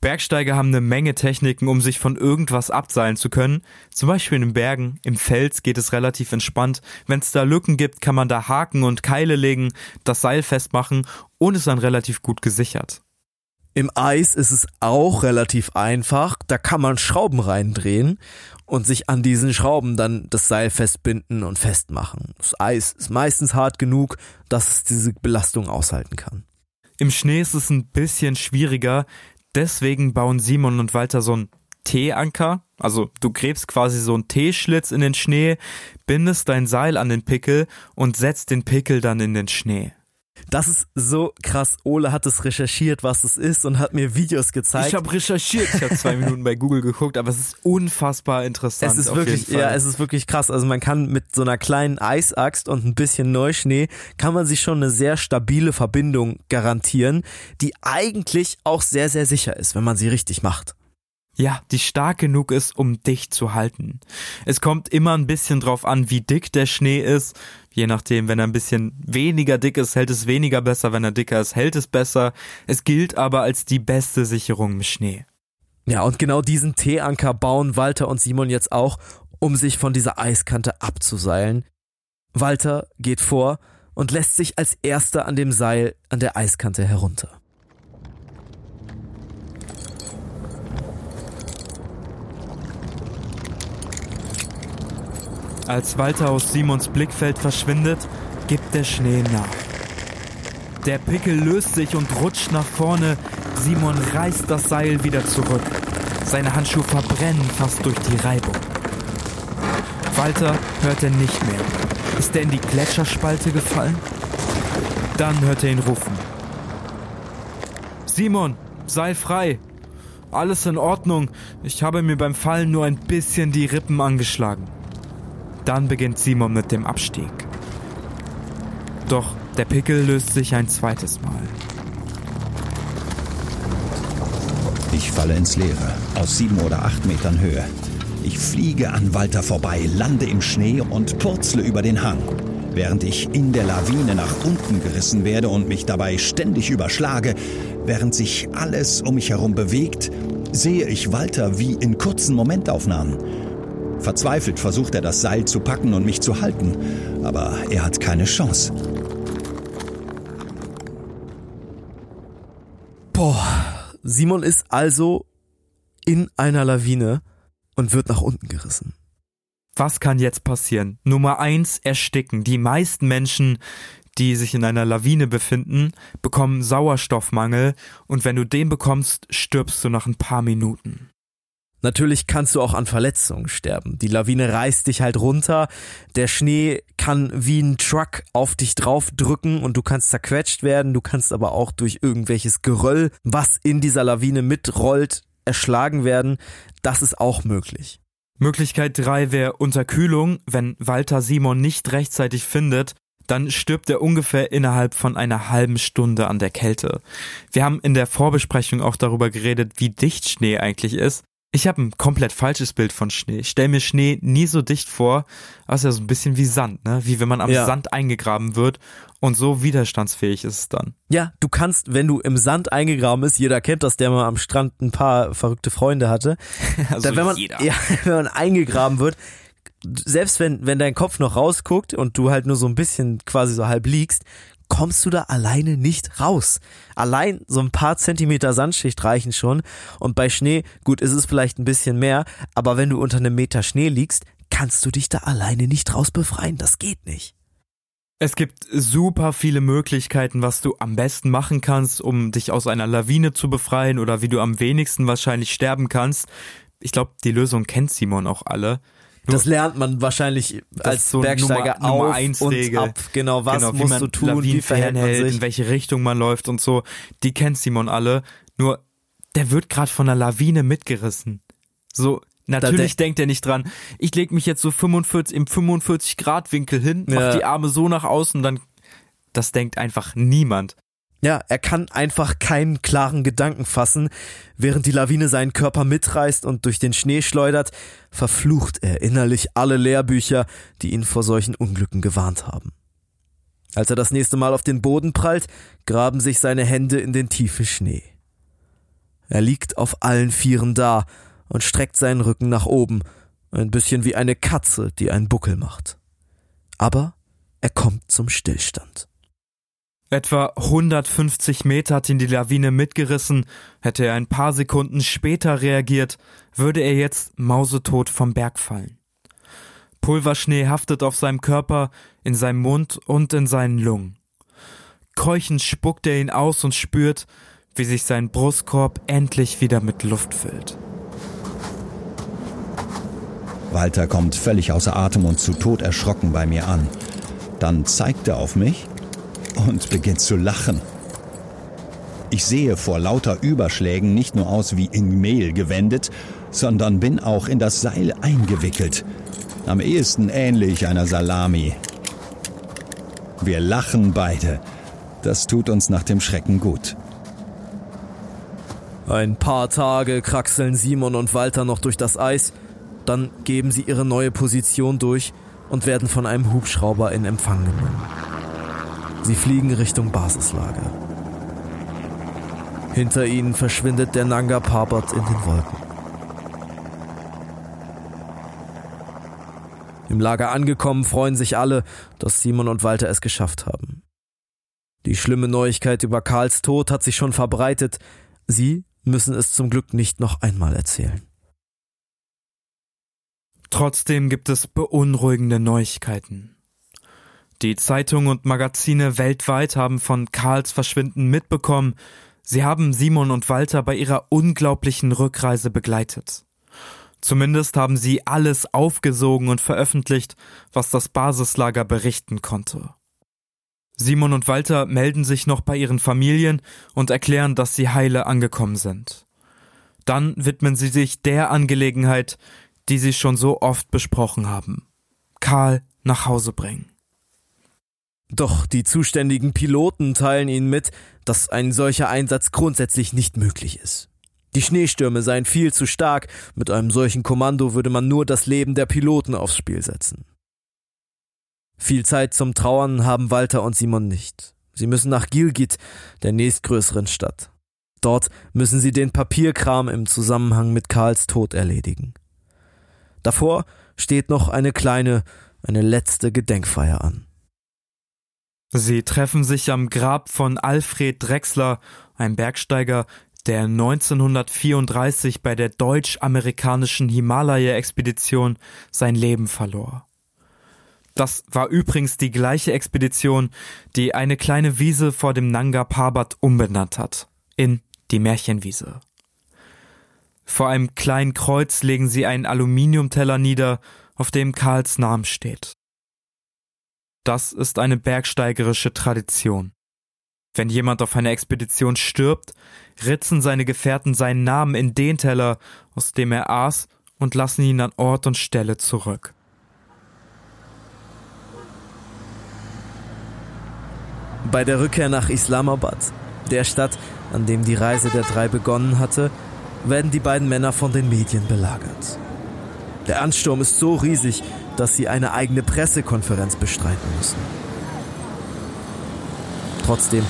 Bergsteiger haben eine Menge Techniken, um sich von irgendwas abseilen zu können. Zum Beispiel in den Bergen, im Fels geht es relativ entspannt. Wenn es da Lücken gibt, kann man da Haken und Keile legen, das Seil festmachen und ist dann relativ gut gesichert. Im Eis ist es auch relativ einfach. Da kann man Schrauben reindrehen und sich an diesen Schrauben dann das Seil festbinden und festmachen. Das Eis ist meistens hart genug, dass es diese Belastung aushalten kann. Im Schnee ist es ein bisschen schwieriger, deswegen bauen Simon und Walter so einen T-Anker. Also du gräbst quasi so einen T-Schlitz in den Schnee, bindest dein Seil an den Pickel und setzt den Pickel dann in den Schnee. Das ist so krass. Ole hat es recherchiert, was es ist und hat mir Videos gezeigt. Ich habe recherchiert, ich habe zwei Minuten bei Google geguckt, aber es ist unfassbar interessant. Es ist wirklich, ja, es ist wirklich krass. Also man kann mit so einer kleinen Eisaxt und ein bisschen Neuschnee kann man sich schon eine sehr stabile Verbindung garantieren, die eigentlich auch sehr, sehr sicher ist, wenn man sie richtig macht. Ja, die stark genug ist, um dich zu halten. Es kommt immer ein bisschen drauf an, wie dick der Schnee ist. Je nachdem, wenn er ein bisschen weniger dick ist, hält es weniger besser. Wenn er dicker ist, hält es besser. Es gilt aber als die beste Sicherung im Schnee. Ja, und genau diesen T-Anker bauen Walter und Simon jetzt auch, um sich von dieser Eiskante abzuseilen. Walter geht vor und lässt sich als erster an dem Seil an der Eiskante herunter. Als Walter aus Simons Blickfeld verschwindet, gibt der Schnee nach. Der Pickel löst sich und rutscht nach vorne. Simon reißt das Seil wieder zurück. Seine Handschuhe verbrennen fast durch die Reibung. Walter hört er nicht mehr. Ist er in die Gletscherspalte gefallen? Dann hört er ihn rufen. Simon, sei frei. Alles in Ordnung. Ich habe mir beim Fallen nur ein bisschen die Rippen angeschlagen. Dann beginnt Simon mit dem Abstieg. Doch der Pickel löst sich ein zweites Mal. Ich falle ins Leere, aus sieben oder acht Metern Höhe. Ich fliege an Walter vorbei, lande im Schnee und purzle über den Hang. Während ich in der Lawine nach unten gerissen werde und mich dabei ständig überschlage, während sich alles um mich herum bewegt, sehe ich Walter wie in kurzen Momentaufnahmen. Verzweifelt versucht er das Seil zu packen und mich zu halten, aber er hat keine Chance. Boah, Simon ist also in einer Lawine und wird nach unten gerissen. Was kann jetzt passieren? Nummer eins, ersticken. Die meisten Menschen, die sich in einer Lawine befinden, bekommen Sauerstoffmangel und wenn du den bekommst, stirbst du nach ein paar Minuten. Natürlich kannst du auch an Verletzungen sterben. Die Lawine reißt dich halt runter. Der Schnee kann wie ein Truck auf dich draufdrücken und du kannst zerquetscht werden. Du kannst aber auch durch irgendwelches Geröll, was in dieser Lawine mitrollt, erschlagen werden. Das ist auch möglich. Möglichkeit drei wäre Unterkühlung. Wenn Walter Simon nicht rechtzeitig findet, dann stirbt er ungefähr innerhalb von einer halben Stunde an der Kälte. Wir haben in der Vorbesprechung auch darüber geredet, wie dicht Schnee eigentlich ist. Ich habe ein komplett falsches Bild von Schnee. Ich stell mir Schnee nie so dicht vor, ist ja so ein bisschen wie Sand, ne? Wie wenn man am ja. Sand eingegraben wird und so widerstandsfähig ist es dann. Ja, du kannst, wenn du im Sand eingegraben bist, jeder kennt das, der mal am Strand ein paar verrückte Freunde hatte. also da, wenn man, jeder. Ja, wenn man eingegraben wird, selbst wenn, wenn dein Kopf noch rausguckt und du halt nur so ein bisschen quasi so halb liegst, kommst du da alleine nicht raus. Allein so ein paar Zentimeter Sandschicht reichen schon. Und bei Schnee, gut, ist es vielleicht ein bisschen mehr, aber wenn du unter einem Meter Schnee liegst, kannst du dich da alleine nicht raus befreien. Das geht nicht. Es gibt super viele Möglichkeiten, was du am besten machen kannst, um dich aus einer Lawine zu befreien oder wie du am wenigsten wahrscheinlich sterben kannst. Ich glaube, die Lösung kennt Simon auch alle. Das lernt man wahrscheinlich als so Bergsteiger Nummer, auf Nummer und Regel. ab. Genau, was genau, musst du tun, wie verhält man sich. in welche Richtung man läuft und so. Die kennt Simon alle. Nur, der wird gerade von einer Lawine mitgerissen. So, natürlich denkt er nicht dran. Ich leg mich jetzt so 45 im 45 Grad Winkel hin, mach Ja. die Arme so nach außen, dann das denkt einfach niemand. Ja, er kann einfach keinen klaren Gedanken fassen. Während die Lawine seinen Körper mitreißt und durch den Schnee schleudert, verflucht er innerlich alle Lehrbücher, die ihn vor solchen Unglücken gewarnt haben. Als er das nächste Mal auf den Boden prallt, graben sich seine Hände in den tiefen Schnee. Er liegt auf allen Vieren da und streckt seinen Rücken nach oben, ein bisschen wie eine Katze, die einen Buckel macht. Aber er kommt zum Stillstand. Etwa 150 Meter hat ihn die Lawine mitgerissen. Hätte er ein paar Sekunden später reagiert, würde er jetzt mausetot vom Berg fallen. Pulverschnee haftet auf seinem Körper, in seinem Mund und in seinen Lungen. Keuchend spuckt er ihn aus und spürt, wie sich sein Brustkorb endlich wieder mit Luft füllt. Walter kommt völlig außer Atem und zu Tod erschrocken bei mir an. Dann zeigt er auf mich und beginnt zu lachen. Ich sehe vor lauter Überschlägen nicht nur aus wie in Mehl gewendet, sondern bin auch in das Seil eingewickelt. Am ehesten ähnlich einer Salami. Wir lachen beide. Das tut uns nach dem Schrecken gut. Ein paar Tage kraxeln Simon und Walter noch durch das Eis, dann geben sie ihre neue Position durch und werden von einem Hubschrauber in Empfang genommen. Sie fliegen Richtung Basislager. Hinter ihnen verschwindet der Nanga Parbat in den Wolken. Im Lager angekommen freuen sich alle, dass Simon und Walter es geschafft haben. Die schlimme Neuigkeit über Karls Tod hat sich schon verbreitet. Sie müssen es zum Glück nicht noch einmal erzählen. Trotzdem gibt es beunruhigende Neuigkeiten. Die Zeitungen und Magazine weltweit haben von Karls Verschwinden mitbekommen. Sie haben Simon und Walter bei ihrer unglaublichen Rückreise begleitet. Zumindest haben sie alles aufgesogen und veröffentlicht, was das Basislager berichten konnte. Simon und Walter melden sich noch bei ihren Familien und erklären, dass sie heile angekommen sind. Dann widmen sie sich der Angelegenheit, die sie schon so oft besprochen haben. Karl nach Hause bringen. Doch die zuständigen Piloten teilen ihnen mit, dass ein solcher Einsatz grundsätzlich nicht möglich ist. Die Schneestürme seien viel zu stark, mit einem solchen Kommando würde man nur das Leben der Piloten aufs Spiel setzen. Viel Zeit zum Trauern haben Walter und Simon nicht. Sie müssen nach Gilgit, der nächstgrößeren Stadt. Dort müssen sie den Papierkram im Zusammenhang mit Karls Tod erledigen. Davor steht noch eine kleine, eine letzte Gedenkfeier an. Sie treffen sich am Grab von Alfred Drexler, ein Bergsteiger, der 1934 bei der deutsch-amerikanischen Himalaya-Expedition sein Leben verlor. Das war übrigens die gleiche Expedition, die eine kleine Wiese vor dem Nanga Parbat umbenannt hat, in die Märchenwiese. Vor einem kleinen Kreuz legen sie einen Aluminiumteller nieder, auf dem Karls Name steht. Das ist eine bergsteigerische Tradition. Wenn jemand auf einer Expedition stirbt, ritzen seine Gefährten seinen Namen in den Teller, aus dem er aß, und lassen ihn an Ort und Stelle zurück. Bei der Rückkehr nach Islamabad, der Stadt, an dem die Reise der drei begonnen hatte, werden die beiden Männer von den Medien belagert. Der Ansturm ist so riesig, dass sie eine eigene Pressekonferenz bestreiten müssen. Trotzdem,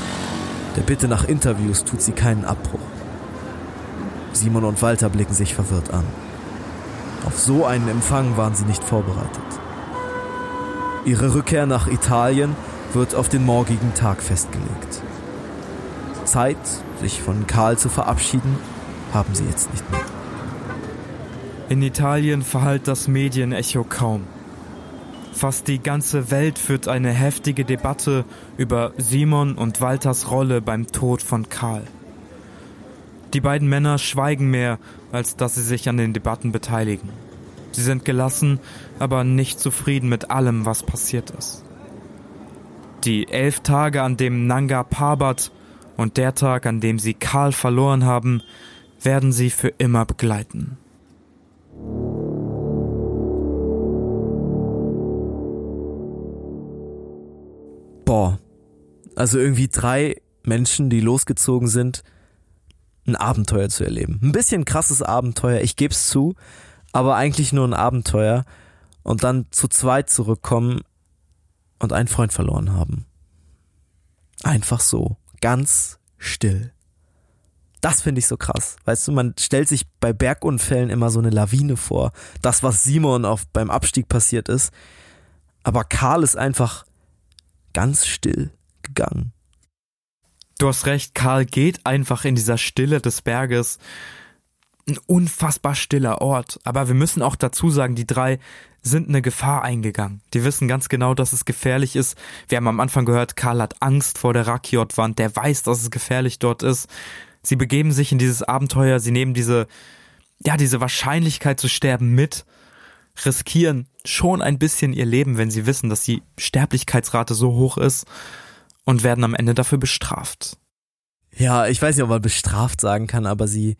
der Bitte nach Interviews tut sie keinen Abbruch. Simon und Walter blicken sich verwirrt an. Auf so einen Empfang waren sie nicht vorbereitet. Ihre Rückkehr nach Italien wird auf den morgigen Tag festgelegt. Zeit, sich von Karl zu verabschieden, haben sie jetzt nicht mehr. In Italien verhallt das Medienecho kaum. Fast die ganze Welt führt eine heftige Debatte über Simon und Walters Rolle beim Tod von Karl. Die beiden Männer schweigen mehr, als dass sie sich an den Debatten beteiligen. Sie sind gelassen, aber nicht zufrieden mit allem, was passiert ist. Die elf Tage, an dem Nanga Parbat und der Tag, an dem sie Karl verloren haben, werden sie für immer begleiten. Boah. Also irgendwie drei Menschen, die losgezogen sind, ein Abenteuer zu erleben. Ein bisschen krasses Abenteuer, ich geb's zu, aber eigentlich nur ein Abenteuer und dann zu zweit zurückkommen und einen Freund verloren haben. Einfach so, ganz still. Das finde ich so krass. Weißt du, man stellt sich bei Bergunfällen immer so eine Lawine vor. Das, was Simon auf, beim Abstieg passiert ist. Aber Karl ist einfach ganz still gegangen. Du hast recht, Karl geht einfach in dieser Stille des Berges. Ein unfassbar stiller Ort. Aber wir müssen auch dazu sagen, die drei sind eine Gefahr eingegangen. Die wissen ganz genau, dass es gefährlich ist. Wir haben am Anfang gehört, Karl hat Angst vor der Rakiot-Wand. Der weiß, dass es gefährlich dort ist. Sie begeben sich in dieses Abenteuer. Sie nehmen diese, ja, diese Wahrscheinlichkeit zu sterben mit, riskieren schon ein bisschen ihr Leben, wenn sie wissen, dass die Sterblichkeitsrate so hoch ist. und werden am Ende dafür bestraft. Ja, ich weiß nicht, ob man bestraft sagen kann, aber sie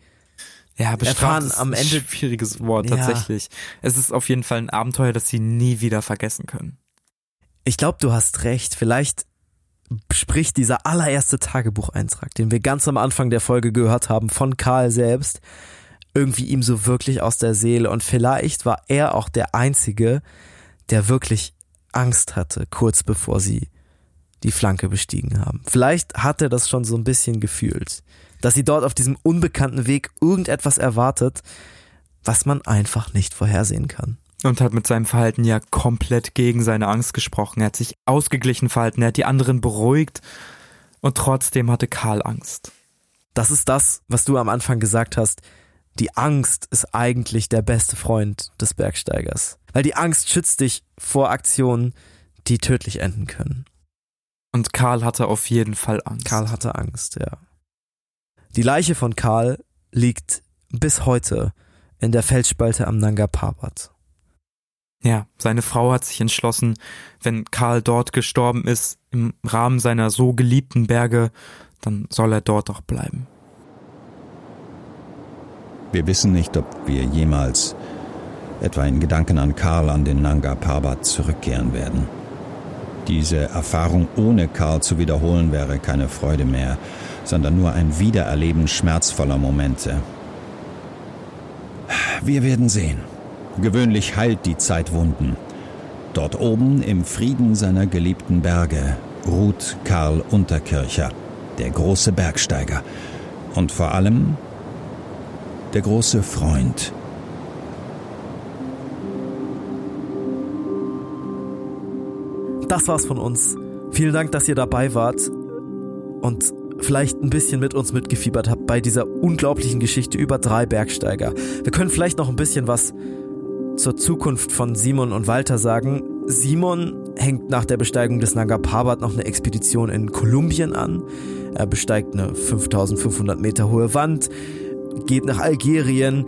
Ja, bestraft Erfahren ist am ein Ende- schwieriges Wort Ja. tatsächlich. Es ist auf jeden Fall ein Abenteuer, das sie nie wieder vergessen können. Ich glaube, du hast recht. Vielleicht spricht dieser allererste Tagebucheintrag, den wir ganz am Anfang der Folge gehört haben, von Karl selbst, irgendwie ihm so wirklich aus der Seele. Und vielleicht war er auch der Einzige, der wirklich Angst hatte, kurz bevor sie die Flanke bestiegen haben. Vielleicht hat er das schon so ein bisschen gefühlt, dass sie dort auf diesem unbekannten Weg irgendetwas erwartet, was man einfach nicht vorhersehen kann. Und hat mit seinem Verhalten ja komplett gegen seine Angst gesprochen. Er hat sich ausgeglichen verhalten, er hat die anderen beruhigt und trotzdem hatte Karl Angst. Das ist das, was du am Anfang gesagt hast. Die Angst ist eigentlich der beste Freund des Bergsteigers. Weil die Angst schützt dich vor Aktionen, die tödlich enden können. Und Karl hatte auf jeden Fall Angst. Karl hatte Angst, ja. Die Leiche von Karl liegt bis heute in der Felsspalte am Nanga Parbat. Ja, seine Frau hat sich entschlossen, wenn Karl dort gestorben ist, im Rahmen seiner so geliebten Berge, dann soll er dort auch bleiben. Wir wissen nicht, ob wir jemals etwa in Gedanken an Karl an den Nanga Parbat zurückkehren werden. Diese Erfahrung ohne Karl zu wiederholen wäre keine Freude mehr, sondern nur ein Wiedererleben schmerzvoller Momente. Wir werden sehen. Gewöhnlich heilt die Zeit Wunden. Dort oben im Frieden seiner geliebten Berge ruht Karl Unterkircher, der große Bergsteiger. Und vor allem der große Freund. Das war's von uns. Vielen Dank, dass ihr dabei wart und vielleicht ein bisschen mit uns mitgefiebert habt bei dieser unglaublichen Geschichte über drei Bergsteiger. Wir können vielleicht noch ein bisschen was zur Zukunft von Simon und Walter sagen. Simon hängt nach der Besteigung des Nanga Parbat noch eine Expedition in Kolumbien an. Er besteigt eine 5500 Meter hohe Wand, geht nach Algerien,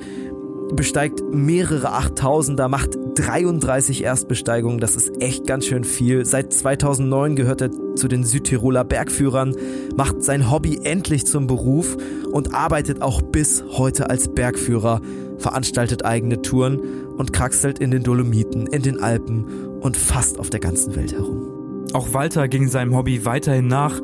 besteigt mehrere 8000er, macht 33 Erstbesteigungen, das ist echt ganz schön viel. Seit 2009 gehört er zu den Südtiroler Bergführern, macht sein Hobby endlich zum Beruf und arbeitet auch bis heute als Bergführer, veranstaltet eigene Touren und kraxelt in den Dolomiten, in den Alpen und fast auf der ganzen Welt herum. Auch Walter ging seinem Hobby weiterhin nach.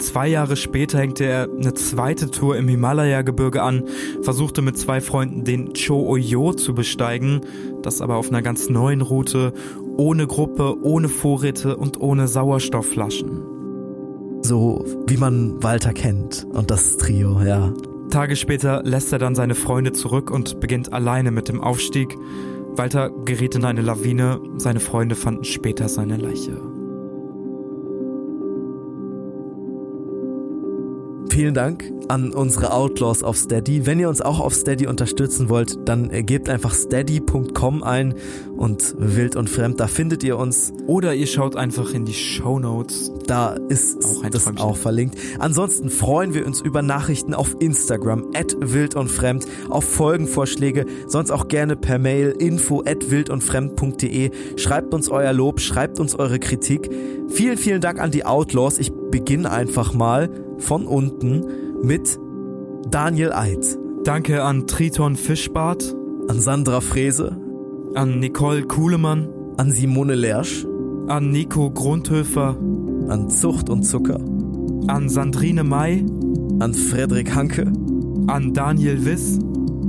Zwei Jahre später hängte er eine zweite Tour im Himalaya-Gebirge an, versuchte mit zwei Freunden den Cho-Oyo zu besteigen, das aber auf einer ganz neuen Route, ohne Gruppe, ohne Vorräte und ohne Sauerstoffflaschen. So wie man Walter kennt und das Trio, ja. Tage später lässt er dann seine Freunde zurück und beginnt alleine mit dem Aufstieg. Walter geriet in eine Lawine, seine Freunde fanden später seine Leiche. Vielen Dank an unsere Outlaws auf Steady. Wenn ihr uns auch auf Steady unterstützen wollt, dann äh, gebt einfach steady.com ein und wild und fremd, da findet ihr uns. Oder ihr schaut einfach in die Show Notes. Da ist Auch ein das Träumchen. auch verlinkt. Ansonsten freuen wir uns über Nachrichten auf Instagram at wild und fremd, auf Folgenvorschläge, sonst auch gerne per Mail info at wildundfremd.de. Schreibt uns euer Lob, schreibt uns eure Kritik. Vielen, vielen Dank an die Outlaws. Ich beginne einfach mal von unten mit Daniel Eid, Danke an Triton Fischbart, an Sandra Frese, an Nicole Kuhlemann, an Simone Lersch, an Nico Grundhöfer, an Zucht und Zucker, an Sandrine May, an Frederik Hanke. An Daniel Wiss,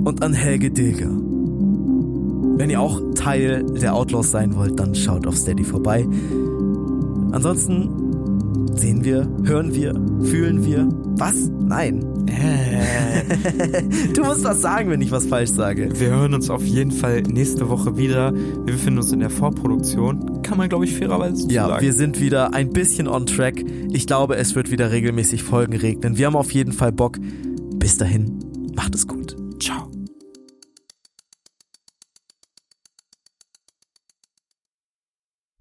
und an Helge Dilger. Wenn ihr auch Teil der Outlaws sein wollt, dann schaut auf Steady vorbei. Ansonsten sehen wir, hören wir, fühlen wir. Was? Nein. Du musst was sagen, wenn ich was falsch sage. Wir hören uns auf jeden Fall nächste Woche wieder. Wir befinden uns in der Vorproduktion. Kann man, glaube ich, fairerweise so Ja, sagen. wir sind wieder ein bisschen on track. Ich glaube, es wird wieder regelmäßig Folgen regnen. Wir haben auf jeden Fall Bock. Bis dahin, macht es gut.